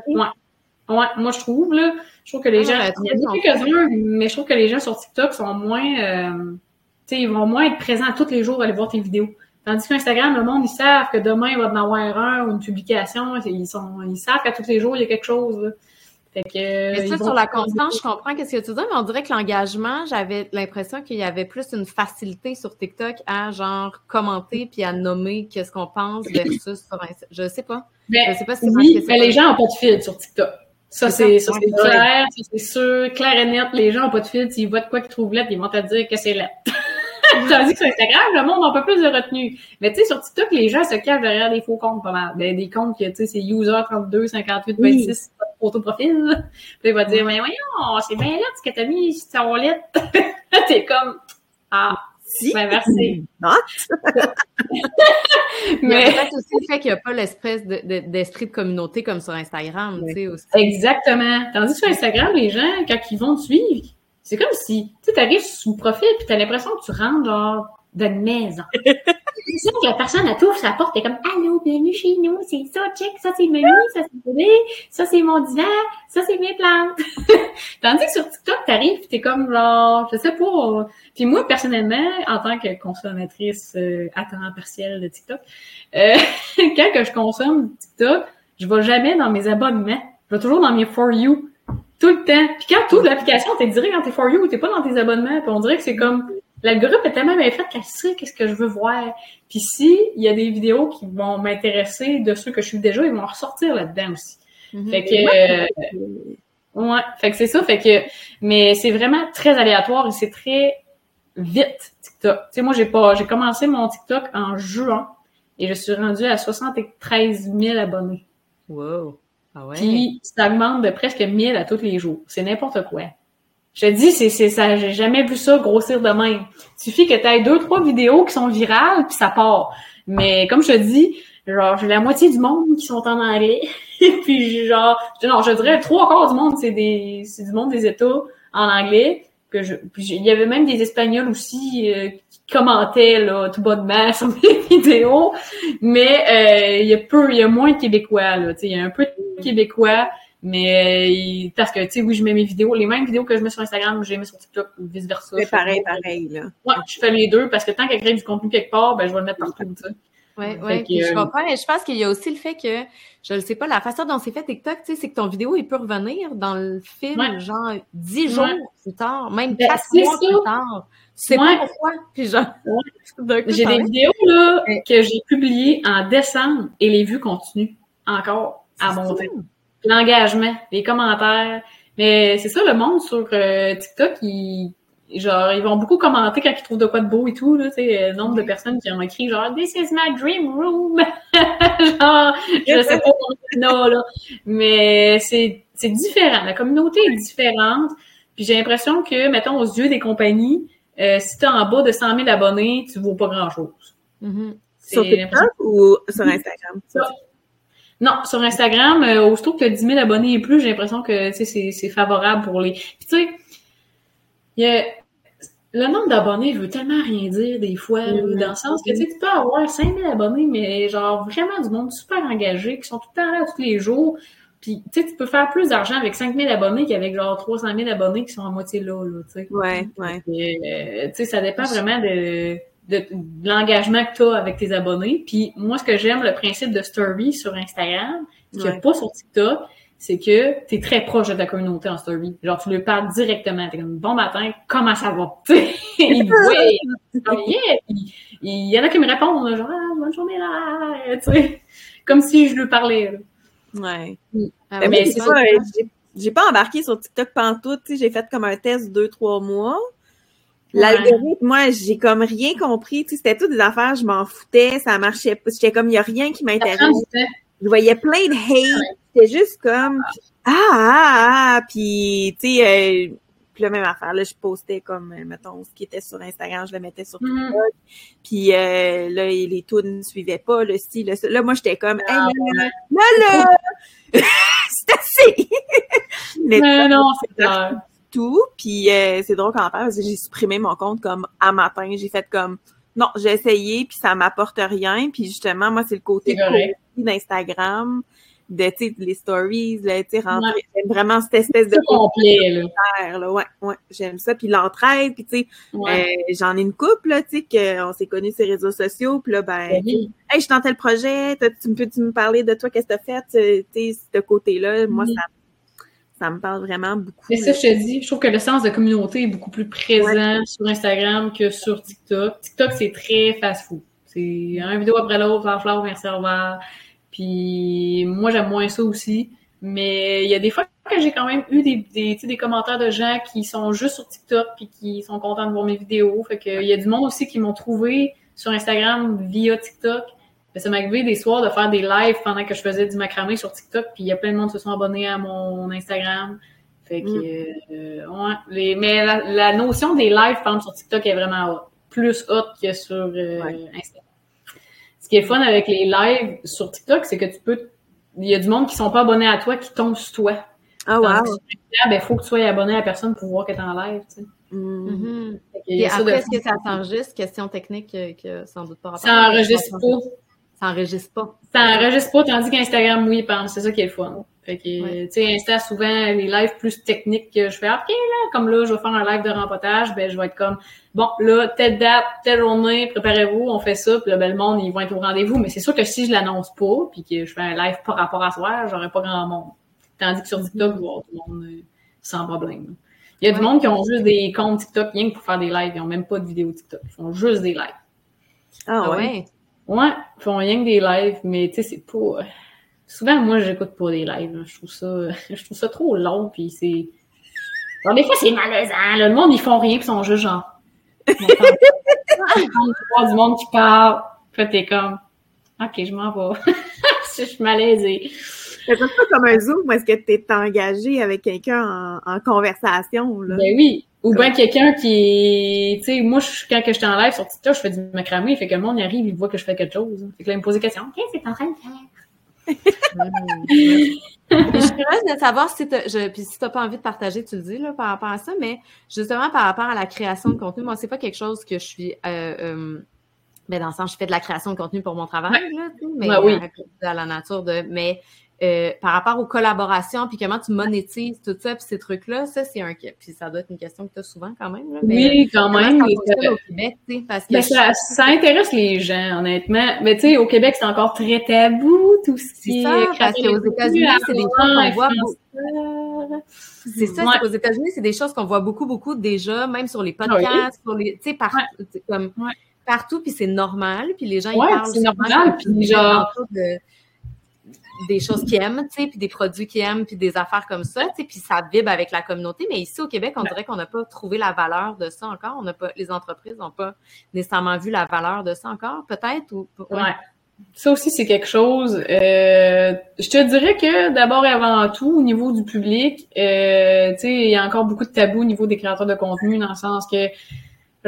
ouais? moi je trouve, là, je trouve que les ah, gens, il y a quelques-uns, mais je trouve que les gens sur TikTok sont moins, euh, tu sais, ils vont moins être présents tous les jours à aller voir tes vidéos. Tandis qu'Instagram, le monde, ils savent que demain, il va en avoir un ou une publication. Ils sont, ils savent qu'à tous les jours, il y a quelque chose. Là. Fait que, mais ça, sur la constance, je comprends ce que tu dis, mais on dirait que l'engagement, j'avais l'impression qu'il y avait plus une facilité sur TikTok à genre commenter puis à nommer qu'est-ce qu'on pense versus sur Instagram. Je sais pas. Mais, je sais pas si oui, mais les gens ont pas de fil sur TikTok. Ça, c'est ça, c'est clair, c'est sûr, clair et net. Les gens ont pas de fil. S'ils voient de quoi qu'ils trouvent lettre, ils vont te dire que c'est lettre. Tandis que sur Instagram, le monde a un peu plus de retenue. Mais tu sais, sur TikTok, les gens se cachent derrière des faux comptes pas mal. Ben, des comptes que, tu sais, c'est user 32, 58, 26, photo profil. Puis il va dire, mais voyons, c'est bien là ce que t'as mis sur wallet. T'es comme, ah, si. Ben, merci. mais peut-être aussi le fait qu'il n'y a pas l'espèce d'esprit de, communauté comme sur Instagram, tu sais, aussi. Exactement. Tandis que sur Instagram, les gens, quand ils vont te suivre, c'est comme si, tu arrives sous profil puis t'as l'impression que tu rentres genre d'une maison. Que la personne, elle t'ouvre sa porte, t'es comme, allô, bienvenue chez nous, c'est ça, check, ça c'est menu, ça c'est bébé, ça c'est mon divan, ça c'est mes plantes. Tandis que sur TikTok, t'arrives pis t'es comme genre, je sais pas, puis moi, personnellement, en tant que consommatrice euh, à temps partiel de TikTok, euh, quand que je consomme TikTok, je vais jamais dans mes abonnements. Je vais toujours dans mes For You. Tout le temps. Puis quand tu l'application, t'es direct dans tes For You, t'es pas dans tes abonnements. Puis on dirait que c'est comme l'algorithme est tellement bien fait qu'elle sait qu'est-ce que je veux voir. Puis si il y a des vidéos qui vont m'intéresser de ceux que je suis déjà, ils vont ressortir là-dedans aussi. Mm-hmm. Fait que euh, ouais, fait que c'est ça. Fait que mais c'est vraiment très aléatoire et c'est très vite TikTok. Tu sais, moi j'ai pas, j'ai commencé mon TikTok en juin et je suis rendue à 73 000 abonnés. Wow. Ah ouais. Puis ça augmente de presque 1000 à tous les jours. C'est n'importe quoi. Je te dis, c'est, c'est ça, j'ai jamais vu ça grossir de même. Il suffit que tu aies deux, trois vidéos qui sont virales, puis ça part. Mais comme je te dis, genre, j'ai la moitié du monde qui sont en anglais. puis genre, non, je dirais trois quarts du monde, c'est des, c'est du monde des États en anglais. Que je, il y avait même des Espagnols aussi euh, commentait là, tout bonnement sur mes vidéos, mais euh, il y a peu, il y a moins de Québécois là, il y a un peu de Québécois, Mais il- parce que, tu sais, oui, je mets mes vidéos, les mêmes vidéos que je mets sur Instagram, je les mets sur TikTok ou vice-versa. C'est pareil, pareil, là. Ouais, je fais les deux parce que tant qu'elle crée du contenu quelque part, ben, je vais le mettre partout, tu sais. Oui, oui, je euh, comprends. Mais je pense qu'il y a aussi le fait que, je ne sais pas, la façon dont c'est fait TikTok, tu sais, c'est que ton vidéo, il peut revenir dans le film, Ouais. genre, dix Ouais. jours plus tard, même Ben, quatre c'est mois ça. plus tard. Sais Ouais. pas pourquoi. Puis genre, J'ai des es- vidéos, là, que j'ai publiées en décembre et les vues continuent encore à C'est monter. ça. L'engagement, les commentaires. Mais c'est ça, le monde sur euh, TikTok, ils, genre, ils vont beaucoup commenter quand ils trouvent de quoi de beau et tout, là, tu sais, le nombre de personnes qui ont écrit genre, This is my dream room! genre, je sais pas non, là. Mais c'est, c'est différent. La communauté est différente. Puis j'ai l'impression que, mettons, aux yeux des compagnies, euh, si t'es en bas de 100 000 abonnés, tu vaux pas grand-chose. Mhm. Sur TikTok ou sur Instagram? Non, sur Instagram, euh, aussitôt que tu as 10 000 abonnés et plus, j'ai l'impression que c'est favorable pour les. Puis tu sais, il y a... le nombre d'abonnés veut tellement rien dire des fois, dans le sens que tu sais, tu peux avoir 5 000 abonnés, mais genre vraiment du monde super engagé, qui sont tout le temps là tous les jours. Puis tu sais, tu peux faire plus d'argent avec 5 000 abonnés qu'avec genre 300 000 abonnés qui sont à moitié là, là tu sais. Ouais, ouais. Et, euh, tu sais, ça dépend vraiment de, de, de l'engagement que tu as avec tes abonnés. Puis moi, ce que j'aime, le principe de story sur Instagram, ce qu'il n'y a Ouais. pas sur TikTok, c'est que tu es très proche de ta communauté en story. Genre, tu lui parles directement. T'es comme, bon matin, comment ça va? Tu sais, il dit. Puis, il y en a qui me répondent, genre, ah, bonne journée là, tu sais. Comme si je lui parlais. là. Ouais. Ah Ben, oui, moi, c'est ça. j'ai- pas embarqué sur TikTok pantoute, tu sais, j'ai fait comme un test deux, trois mois. L'algorithme, moi, j'ai comme rien compris, tu sais, c'était toutes des affaires, je m'en foutais, ça marchait pas, j'étais comme, il y a rien qui m'intéresse. Je voyais plein de hate, c'était juste comme, ah, ah, ah, puis, tu sais, euh, puis la même affaire, là, je postais comme, euh, mettons, ce qui était sur Instagram, je le mettais sur Mhm. puis euh, là, les tours ne suivaient pas, le style. Là, là, moi, j'étais comme, hey, Ah, là, là, là, là, c'est assez! Mais Mais non, c'est clair. Tout, puis euh, c'est drôle qu'en parle, parce que j'ai supprimé mon compte comme à matin. J'ai fait comme, non, j'ai essayé, puis ça m'apporte rien. Puis justement, moi, c'est le côté d'Instagram, de, tu les stories, là, tu rentrer. J'aime vraiment cette espèce de complet, là. là. Ouais, ouais, j'aime ça. Puis l'entraide, puis tu sais, Ouais. euh, j'en ai une couple, là, tu sais, qu'on s'est connus sur les réseaux sociaux, puis là, ben, Ben oui. hey, je suis dans tel projet, tu me peux-tu me parler de toi, qu'est-ce que t'as fait, euh, tu sais, ce côté-là, moi, Mhm. ça, ça me parle vraiment beaucoup. Mais ça, je te dis, je trouve que le sens de communauté est beaucoup plus présent sur Instagram que sur TikTok. TikTok, c'est très fast-food. C'est un vidéo après l'autre, fleur, fleur, merci, au revoir. Puis moi, j'aime moins ça aussi. Mais il y a des fois que j'ai quand même eu des, des, des commentaires de gens qui sont juste sur TikTok puis qui sont contents de voir mes vidéos. Fait que il y a du monde aussi qui m'ont trouvé sur Instagram via TikTok. Mais ça m'est arrivé des soirs de faire des lives pendant que je faisais du macramé sur TikTok, puis il y a plein de monde qui se sont abonnés à mon Instagram. Fait que, euh, ouais. Les, mais la, la notion des lives, par exemple, sur TikTok est vraiment hot. Plus hot que sur euh, Ouais. Instagram. Ce qui est fun avec les lives sur TikTok, c'est que tu peux. Il y a du monde qui sont pas abonnés à toi qui tombent sur toi. Ah, wow. sur Instagram, ben, faut que tu sois abonné à la personne pour voir que t'es en live, tu sais. Mm. Mhm. Et ça après, est-ce que ça s'enregistre? Question technique euh, que sans doute pas rapport. Ça enregistre pas. Ça enregistre pas. Ça enregistre pas, tandis qu'Instagram, oui, par exemple, c'est ça qui est le fun. Fait que, Ouais. tu sais, Insta, souvent, les lives plus techniques que je fais, OK, là, comme là, je vais faire un live de rempotage, ben, je vais être comme, bon, là, telle date, telle journée, préparez-vous, on fait ça, puis là, ben, le monde, ils vont être au rendez-vous. Mais c'est sûr que si je l'annonce pas, puis que je fais un live par rapport à soir, j'aurais pas grand monde. Tandis que sur TikTok, je vais avoir tout le monde euh, sans problème. Il y a du monde qui ont juste des comptes TikTok rien que pour faire des lives. Ils ont même pas de vidéos TikTok. Ils font juste des lives. Ah, Ah ouais? ouais? Ouais, ils font rien que des lives, mais tu sais, c'est pas. Souvent, moi, j'écoute pas des lives. là. Je trouve ça, je trouve ça trop long, puis c'est. Alors, des fois, c'est malaisant. là. Le monde, ils font rien, puis ils sont juste genre. Du monde qui parle. Puis t'es comme, ok, je m'en vais. je suis malaisée. C'est pas comme un Zoom est-ce que tu es engagé avec quelqu'un en, en conversation, là. Ben oui. Ou bien quelqu'un qui, tu sais, moi, je- quand que j'étais en live sur TikTok, je fais du macramé, fait que le monde y arrive, il voit que je fais quelque chose. Fait que là, il me pose des questions. Qu'est-ce que t'es en train de faire? Je suis curieuse de savoir si t'as, je, puis si t'as pas envie de partager, tu le dis là, par rapport à ça, mais justement par rapport à la création de contenu, moi c'est pas quelque chose que je suis, euh, euh, ben dans le sens je fais de la création de contenu pour mon travail là, tu sais, mais Ouais, oui. à, à la nature de, mais euh, par rapport aux collaborations, puis comment tu monétises tout ça, puis ces trucs-là, ça, c'est un... Puis ça doit être une question que tu as souvent quand même. Là, oui, quand même. Ça au Québec, parce que ça, ça, intéresse les gens, honnêtement. Mais tu sais, au Québec, c'est encore très tabou, tout ce qui est... ça, parce qu'aux États-Unis, c'est des choses qu'on voit. C'est ça, ouais. qu'aux États-Unis, c'est des choses qu'on voit beaucoup, beaucoup déjà, même sur les podcasts, oui. sur les... Tu sais, partout, ouais. comme... Ouais. Partout, puis c'est normal, puis les gens, ils parlent c'est normal, puis genre... De, des choses qu'ils aiment, tu sais, puis des produits qu'ils aiment, puis des affaires comme ça, tu sais, puis ça vibre avec la communauté. Mais ici au Québec, on dirait qu'on n'a pas trouvé la valeur de ça encore. On n'a pas, les entreprises n'ont pas nécessairement vu la valeur de ça encore, peut-être ou. Ouais. ouais. Ça aussi, c'est quelque chose. Euh, je te dirais que d'abord et avant tout, au niveau du public, euh, tu sais, il y a encore beaucoup de tabous au niveau des créateurs de contenu, dans le sens que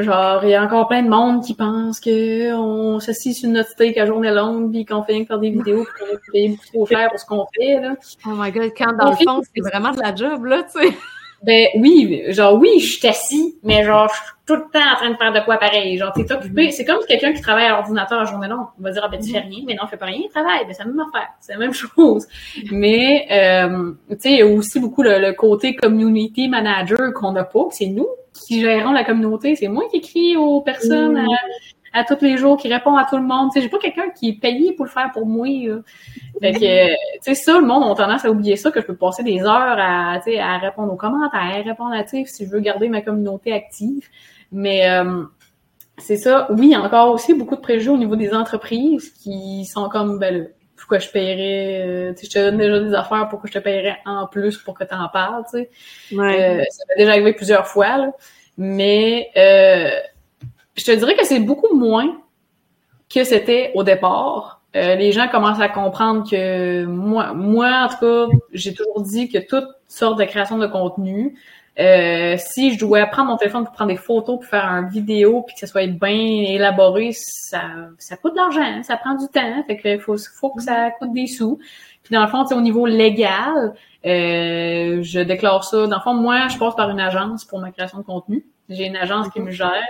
Genre, il y a encore plein de monde qui pense que on s'assit sur notre steak à journée longue puis qu'on fait rien que faire des vidéos puis qu'on est payé beaucoup trop cher pour ce qu'on fait, là. Oh my god, quand dans le fond, c'est vraiment de la job, là, tu sais. Ben oui, genre oui, je suis assis, mais genre je suis tout le temps en train de faire de quoi pareil. Genre t'es occupé. C'est comme quelqu'un qui travaille à l'ordinateur à journée longue. On va dire ah ben tu fais rien, mais non, je fais pas rien, il travaille. Ben c'est la même affaire, c'est la même chose. Mais euh, tu sais, il y a aussi beaucoup le, le côté community manager qu'on n'a pas, c'est nous qui gérons la communauté. C'est moi qui écris aux personnes à, à, tous les jours, qui répond à tout le monde. Sais, j'ai pas quelqu'un qui est payé pour le faire pour moi. Là. Fait que, tu sais, ça, le monde a tendance à oublier ça, que je peux passer des heures à, à répondre aux commentaires, répondre à, tu sais, si je veux garder ma communauté active. Mais euh, c'est ça. Oui, il y a encore aussi beaucoup de préjugés au niveau des entreprises qui sont comme, ben, pourquoi je paierais, euh, je te donne déjà des affaires, pourquoi je te paierais en plus pour que tu en parles, tu sais. Ouais. Euh, ça m'est déjà arrivé plusieurs fois, là. Mais euh, je te dirais que c'est beaucoup moins que c'était au départ. Euh, les gens commencent à comprendre que moi, moi en tout cas, j'ai toujours dit que toute sorte de création de contenu, euh, si je dois prendre mon téléphone pour prendre des photos, pour faire une vidéo, puis que ça soit bien élaboré, ça, ça coûte de l'argent, hein, ça prend du temps, fait que faut, faut que ça coûte des sous. Puis dans le fond, au niveau légal, euh, je déclare ça. Dans le fond, moi, je passe par une agence pour ma création de contenu. J'ai une agence qui me gère,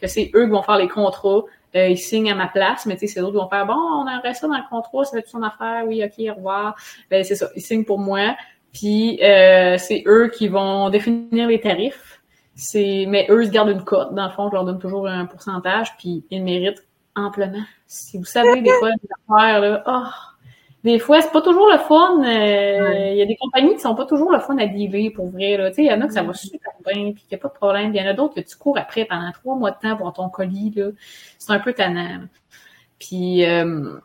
que c'est eux qui vont faire les contrats. Euh, ils signent à ma place, mais tu sais, c'est eux qui vont faire bon, on aimerait ça dans le contrat, ça va être son affaire, oui, ok, au revoir. Ben c'est ça, ils signent pour moi. Puis euh, c'est eux qui vont définir les tarifs. C'est mais eux ils gardent une cote dans le fond, je leur donne toujours un pourcentage puis ils méritent amplement. Si vous savez des fois des affaires là, oh, des fois c'est pas toujours le fun. Il euh, y a des compagnies qui sont pas toujours le fun à dealer pour vrai là. Tu sais, il y en a que ça va super bien puis qu'il y a pas de problème. Il y en a d'autres que tu cours après pendant trois mois de temps pour ton colis là. C'est un peu tannant. Puis euh,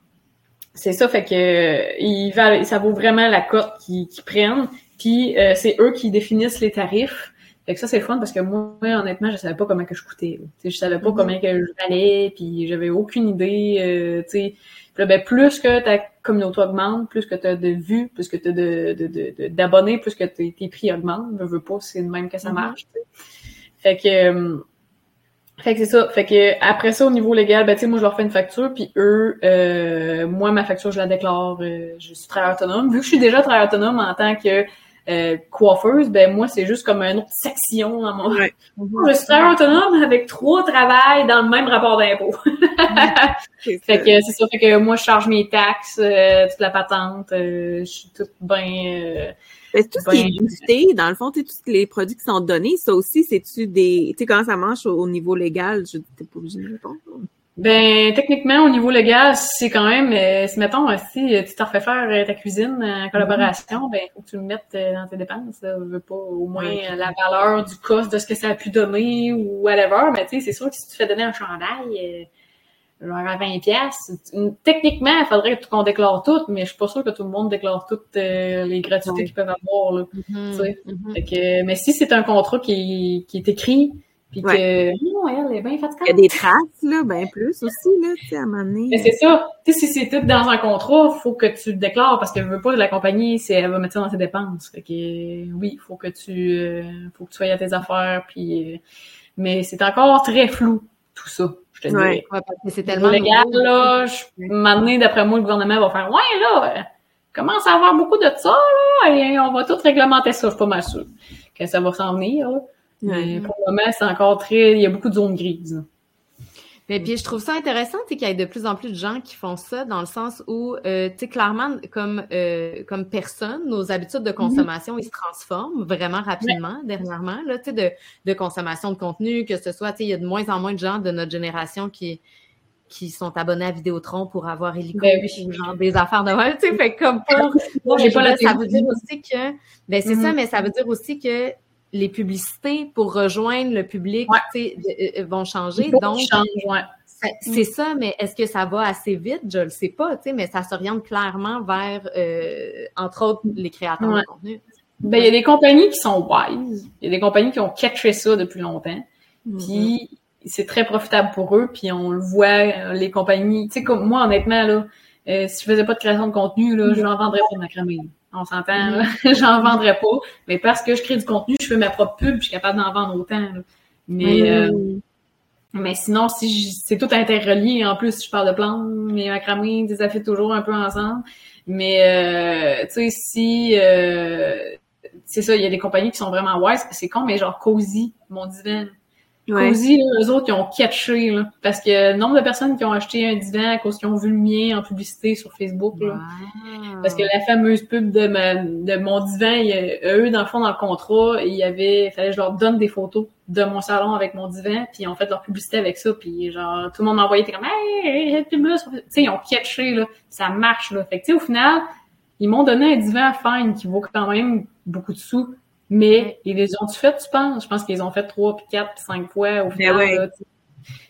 c'est ça, fait que ils valent, ça vaut vraiment la cote qu'ils prennent. Puis euh, c'est eux qui définissent les tarifs. Fait que ça, c'est fun parce que moi, honnêtement, je savais pas comment que je coûtais. Je savais pas comment que je valais, puis j'avais aucune idée. Euh, tu sais, ben, plus que ta communauté augmente, plus que tu as de vues, plus que tu as de, d'abonnés, plus que tes, prix augmentent. Je veux pas, c'est de même que ça marche. Fait que fait que c'est ça. Fait que après ça, au niveau légal, ben tu sais, moi je leur fais une facture, puis eux, euh, moi ma facture je la déclare, euh, je suis travailleur autonome. Vu que je suis déjà travailleur autonome en tant que euh, coiffeuse, ben moi c'est juste comme une autre section dans mon. Ouais. Je suis travailleur autonome avec trois travails dans le même rapport d'impôt. fait que c'est ça. Fait que moi je charge mes taxes, toute la patente, je suis toute bien mais tout ce qui est boosté, dans le fond, tous les produits qui sont donnés, ça aussi, c'est-tu des. Tu sais, comment ça marche au, niveau légal? Je t'es pas obligé de répondre. Ben, techniquement, au niveau légal, c'est quand même, euh, si mettons, si tu t'en refais faire euh, ta cuisine en collaboration, ben, faut que tu le mettes euh, dans tes dépenses. Je veux pas au moins la valeur du cost de ce que ça a pu donner ou whatever, mais tu sais, c'est sûr que si tu fais donner un chandail, genre à 20 pièces. Techniquement, il faudrait qu'on déclare tout, mais je suis pas sûre que tout le monde déclare toutes euh, les gratuités qu'ils peuvent avoir. Là, mm-hmm. fait que, mais si c'est un contrat qui, qui est écrit, puis ouais. que non, elle est bien fatigante. Il y a des traces, là, bien plus aussi, là, tu sais, à un moment donné. Mais c'est ça. Tu sais, si c'est tout dans un contrat, faut que tu le déclares parce que je veux pas que la compagnie, c'est, elle va mettre ça dans ses dépenses. Fait que oui, faut que tu euh, faut que tu sois à tes affaires, puis euh, mais c'est encore très flou, tout ça. Je te ouais. ouais, c'est tellement légal, là, je, d'après moi, le gouvernement va faire, ouais, là, commence à avoir beaucoup de ça, là, et on va tout réglementer ça, je suis pas mal sûre que ça va s'en venir, là. Mais pour le moment, c'est encore très, il y a beaucoup de zones grises. Mais puis je trouve ça intéressant, qu'il y ait de plus en plus de gens qui font ça dans le sens où, euh, tu sais, clairement, comme euh, comme personne, nos habitudes de consommation, ils se transforment vraiment rapidement dernièrement, là, tu sais, de, de consommation de contenu, que ce soit, tu sais, il y a de moins en moins de gens de notre génération qui qui sont abonnés à Vidéotron pour avoir hélico Ben oui. genre des affaires de même, tu sais, fait comme pour Moi, j'ai pas ça veut dire aussi que ben c'est Mhm. ça mais ça veut dire aussi que les publicités pour rejoindre le public, Ouais. tu sais, euh, euh, vont changer donc changent, ouais. ça- C'est ça, mais est-ce que ça va assez vite? Je le sais pas, tu sais, mais ça s'oriente clairement vers, euh, entre autres, les créateurs Ouais. de contenu. Ben, il y a des compagnies qui sont wise. Il y a des compagnies qui ont catché ça depuis longtemps. Puis c'est très profitable pour eux. Puis on le voit, euh, les compagnies. Tu sais, comme moi, honnêtement, là, euh, si je faisais pas de création de contenu, là, je n'en vendrais pas de macramé. On s'entend, j'en vendrais pas. Mais parce que je crée du contenu, je fais ma propre pub, je suis capable d'en vendre autant. là. Mais, euh, mais sinon, si je- c'est tout interrelié, en plus, je parle de plantes, mes macramés, ça fait toujours un peu ensemble. Mais, euh, tu sais, si, euh, c'est ça, il y a des compagnies qui sont vraiment wise, c'est con, mais genre Cozy, mon divan. Ouais. Cozy, eux autres, ils ont catché, là, parce que le nombre de personnes qui ont acheté un divan à cause qu'ils ont vu le mien en publicité sur Facebook, là, parce que la fameuse pub de, ma, de mon divan, il a- eux, dans le fond, dans le contrat, il y avait, il fallait que je leur donne des photos de mon salon avec mon divan, puis ils ont fait leur publicité avec ça, puis genre, tout le monde m'a envoyé, t'es comme, hey, sur- tu sais, ils ont catché, là, ça marche, là. Fait que, tu sais, au final, ils m'ont donné un divan fine qui vaut quand même beaucoup de sous, mais ils les ont-tu fait, tu penses? Je pense qu'ils ont fait trois, puis quatre, puis cinq fois, au final, ouais.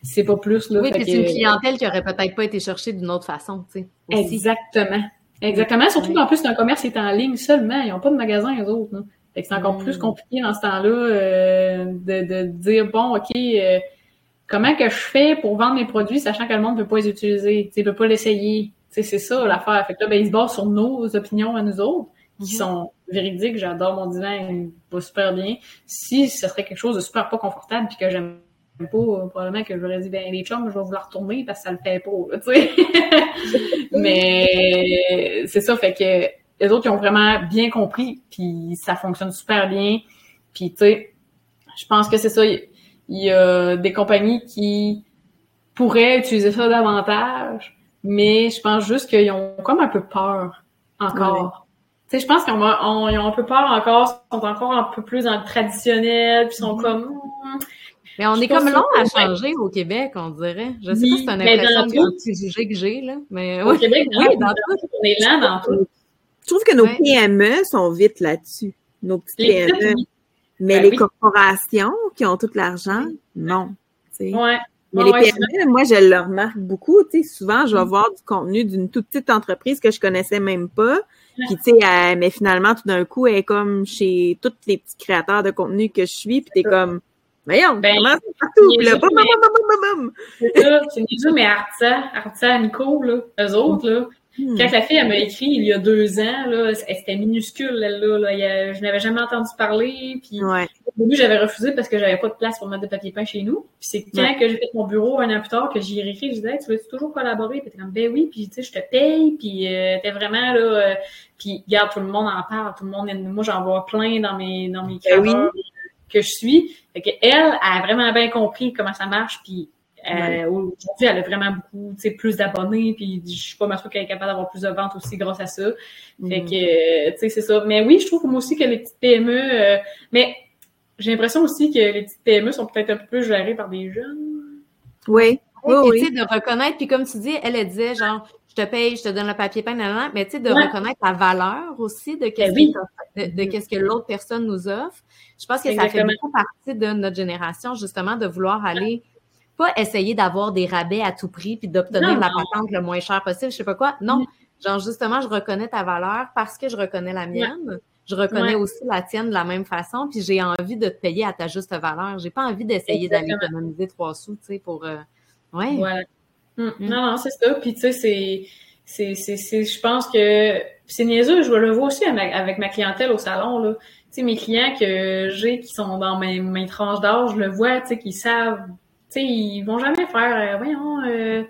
c'est pas plus, là. Oui, puis c'est une clientèle qui aurait peut-être pas été cherchée d'une autre façon, tu sais. Exactement. Exactement. Surtout Ouais. qu'en plus, c'est un commerce qui est en ligne seulement. Ils n'ont pas de magasin, les autres. Fait que c'est encore Mm. plus compliqué dans ce temps-là euh, de, de dire, bon, OK, euh, comment que je fais pour vendre mes produits sachant que le monde ne peut pas les utiliser? Tu sais, peut pas l'essayer. Tu sais, c'est ça l'affaire. Fait que là, ben, ils se basent sur nos opinions à nous autres, qui Mhm. sont véridiques. J'adore mon divan, il va super bien. Si ce serait quelque chose de super pas confortable puis que j'aime pas, euh, probablement que j'aurais dit, ben, les chums, je vais la retourner parce que ça le fait pas, tu sais. Mais c'est ça, fait que les autres, ils ont vraiment bien compris, puis ça fonctionne super bien. Puis, tu sais, je pense que c'est ça. Il y a des compagnies qui pourraient utiliser ça davantage, mais je pense juste qu'ils ont comme un peu peur encore. Sais, je pense qu'ils ont, on- ils ont un peu peur encore, ils sont encore un peu plus dans le traditionnel, puis ils sont Mhm. comme... Mais on Je est comme long à changer au Québec, on dirait. Je sais Oui, pas si c'est une mais dans impression, tout- un petit sujet que j'ai, là, mais Au oui. Québec, Oui, oui, dans dans on est lent dans tout. Je trouve que nos Ouais. PME sont vite là-dessus. Nos petites Les PME. Mais Ben les oui. corporations qui ont tout l'argent, non. tu sais. Ouais. Mais Ouais, les ouais, PME, moi, je le remarque beaucoup. Tu sais, souvent, je vais voir du contenu d'une toute petite entreprise que je connaissais même pas. Puis, tu sais, mais finalement, tout d'un coup, elle est comme chez tous les petits créateurs de contenu que je suis. Puis, t'es comme, voyons, Ben, comment c'est partout? Là, niaiseux, bam, bam, mais- bam, bam, bam, bam. C'est ça, c'est niaiseux, mais Artisan, Artisan Nico, là, eux autres, là, Hmm. quand la fille, elle m'a écrit il y a deux ans, là, elle- c'était minuscule, elle, là, là, je n'avais jamais entendu parler, puis Ouais. au début, j'avais refusé parce que j'avais pas de place pour mettre de papier peint chez nous, puis c'est quand Ouais. que j'ai fait mon bureau un an plus tard que j'y ai réécrit, je disais, Hey, tu veux toujours collaborer? Puis t'es comme, ben oui, puis tu sais, je te paye, puis euh, t'es vraiment, là, euh, puis regarde, tout le monde en parle, tout le monde, moi, j'en vois plein dans mes, dans mes Ben oui. que je suis, fait que elle, elle a vraiment bien compris comment ça marche, puis euh, Ouais. aujourd'hui, elle a vraiment beaucoup, tu sais, plus d'abonnés, puis je suis pas mal sûre qu'elle est capable d'avoir plus de ventes aussi grâce à ça. Fait Mhm. que, euh, tu sais, c'est ça. Mais oui, je trouve moi aussi que les petites PME, euh, mais j'ai l'impression aussi que les petites PME sont peut-être un peu plus gérées par des jeunes. Oui. Oui, Puis, oui. tu sais, de reconnaître, puis comme tu dis, elle, elle disait, genre, je te paye, je te donne le papier peint, nanana, mais tu sais, de Ouais. reconnaître la valeur aussi de qu'est-ce Ben oui. que t'as- de, de qu'est-ce que l'autre personne nous offre. Je pense que ça fait beaucoup partie de notre génération, justement, de vouloir aller, pas essayer d'avoir des rabais à tout prix, puis d'obtenir la patente le moins cher possible, je sais pas quoi. Non, genre, justement, je reconnais ta valeur parce que je reconnais la mienne. Je reconnais Ouais. aussi la tienne de la même façon, puis j'ai envie de te payer à ta juste valeur. J'ai pas envie d'essayer d'aller économiser trois sous, tu sais, pour... euh, Ouais. Hum, Mm. Non, non, c'est ça. Puis tu sais, c'est, je pense que c'est niaiseux. Je le vois aussi avec ma, clientèle au salon là. Tu sais, mes clients que j'ai qui sont dans mes, mes tranches d'âge, je le vois, tu sais, qui savent, sais, ils vont jamais faire, euh, voyons, euh,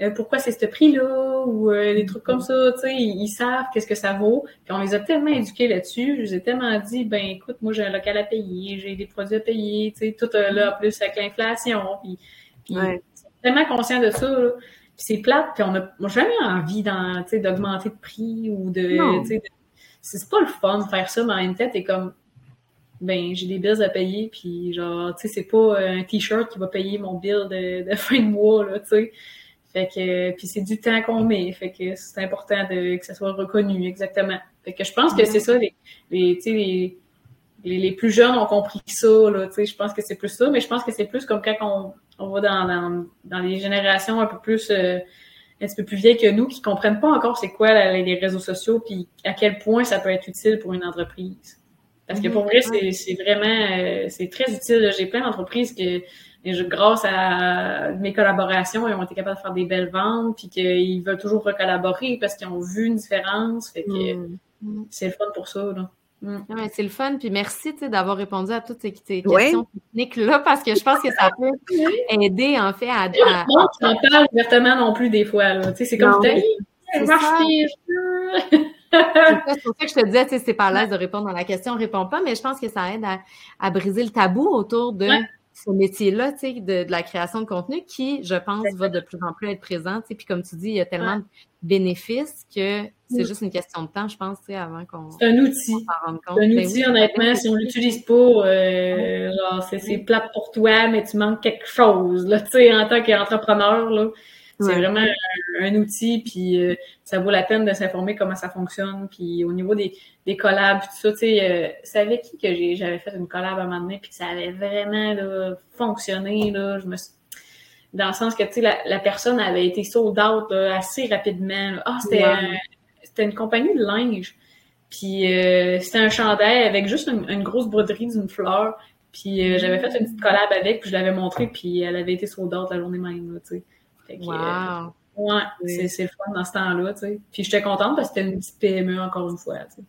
euh, pourquoi c'est ce prix-là ou euh, des trucs comme ça, tu sais, ils, ils savent qu'est-ce que ça vaut. Puis on les a tellement éduqués là-dessus, je les ai tellement dit, ben écoute, moi j'ai un local à payer, j'ai des produits à payer, tu sais, tout euh, là, en plus avec l'inflation, puis, puis Ouais. tellement conscient de ça, là. Puis c'est plate, puis on n'a jamais envie d'augmenter de prix ou de. C'est pas le fun de faire ça, mais en même temps, t'es comme ben j'ai des bills à payer puis genre tu sais c'est pas un t-shirt qui va payer mon bill de, de fin de mois là tu sais. Fait que puis c'est du temps qu'on met fait que c'est important de que ça soit reconnu exactement. Fait que je pense que c'est ça les les tu sais les, les, plus jeunes ont compris ça là tu sais. Je pense que c'est plus ça mais je pense que c'est plus comme quand on, on va dans, dans, dans les générations un peu plus euh, un petit peu plus vieilles que nous qui comprennent pas encore c'est quoi les réseaux sociaux puis à quel point ça peut être utile pour une entreprise parce que pour vrai, c'est vraiment, euh, c'est très utile. J'ai plein d'entreprises que, grâce à mes collaborations, ils ont été capables de faire des belles ventes, puis qu'ils veulent toujours recollaborer parce qu'ils ont vu une différence. Fait que mm. c'est le fun pour ça. Là. Mm. c'est le fun, puis merci d'avoir répondu à toutes ces, questions techniques-là, parce que je pense que ça peut aider, en fait, à... à... Non, tu n'en parles ouvertement non plus des fois, là. C'est comme... C'est c'est pour ça que je te disais, tu sais, c'est pas à l'aise de répondre à la question, on répond pas, mais je pense que ça aide à, briser le tabou autour de ce métier-là, tu sais, de, la création de contenu qui, je pense, va de plus en plus être présent, tu sais, puis comme tu dis, il y a tellement de bénéfices que c'est juste une question de temps, je pense, tu sais, avant qu'on C'est un outil. C'est un ben outil, honnêtement, si on l'utilise pas, euh, genre, c'est plate pour toi, mais tu manques quelque chose, là, tu sais, en tant qu'entrepreneur, là. C'est vraiment un, outil, puis euh, ça vaut la peine de s'informer comment ça fonctionne. Puis au niveau des, des collabs, tout ça, tu sais, euh, c'est avec qui que j'avais fait une collab à un moment donné, puis ça avait vraiment fonctionné. Là, je me Dans le sens que, tu sais, la, la, personne avait été sold out assez rapidement. Ah, c'était une compagnie de linge. Puis euh, c'était un chandail avec juste une, grosse broderie d'une fleur. Puis j'avais fait une petite collab avec, puis je l'avais montré, puis elle avait été sold out la journée même, tu sais. Wow. Ouais, c'est le fun dans ce temps-là, tu sais. Puis j'étais contente parce que c'était une petite PME encore une fois, tu sais.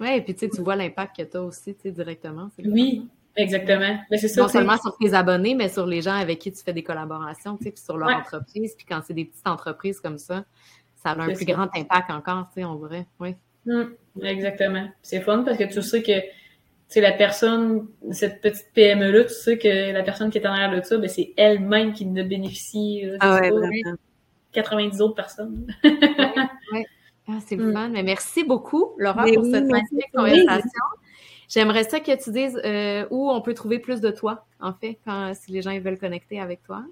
Oui, et puis tu vois l'impact que tu as aussi, tu sais, directement. Oui, exactement. Mais c'est ça. Non seulement sur tes abonnés, mais sur les gens avec qui tu fais des collaborations, tu sais, puis sur leur entreprise. Puis quand c'est des petites entreprises comme ça, ça a un plus grand impact encore, tu sais, on vrai. Oui. Hum, exactement. C'est fun parce que tu sais que c'est la personne, cette petite PME-là, tu sais que la personne qui est en arrière de ça, ben, c'est elle-même qui ne bénéficie. ah ouais, vraiment. 90 autres personnes. oui, ah, c'est mm. fun. Mais merci beaucoup, Laura, pour cette magnifique conversation. J'aimerais ça que tu dises euh, où on peut trouver plus de toi, en fait, quand si les gens veulent connecter avec toi.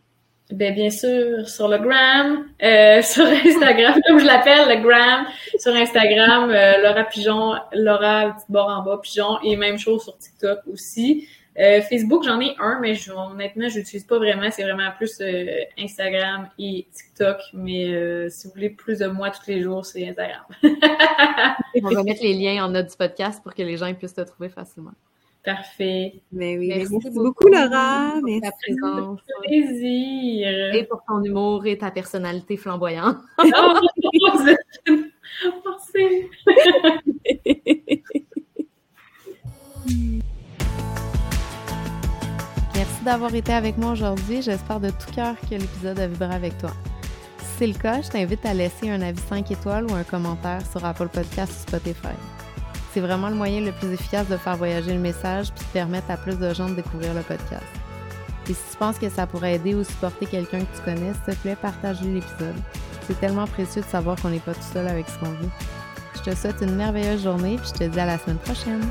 Ben, bien sûr, sur le gram, euh, sur Instagram, comme je l'appelle, le gram, sur Instagram, euh, Laura Pigeon, Laura, petit bord en bas, Pigeon, et même chose sur TikTok aussi. Euh, Facebook, j'en ai un, mais je, honnêtement, je l'utilise pas vraiment. C'est vraiment plus euh, Instagram et TikTok. Mais euh, si vous voulez plus de moi tous les jours, c'est Instagram. On va mettre les liens en note du podcast pour que les gens puissent te trouver facilement. Parfait. Mais oui, merci, beaucoup, Laura. Merci. ta présence. plaisir. Et pour ton humour et ta personnalité flamboyante. Oh, merci. Merci d'avoir été avec moi aujourd'hui. J'espère de tout cœur que l'épisode a vibré avec toi. Si c'est le cas, je t'invite à laisser un avis 5 étoiles ou un commentaire sur Apple Podcast ou Spotify. C'est vraiment le moyen le plus efficace de faire voyager le message puis de permettre à plus de gens de découvrir le podcast. Et si tu penses que ça pourrait aider ou supporter quelqu'un que tu connais, s'il te plaît, partage l'épisode. C'est tellement précieux de savoir qu'on n'est pas tout seul avec ce qu'on vit. Je te souhaite une merveilleuse journée puis je te dis à la semaine prochaine.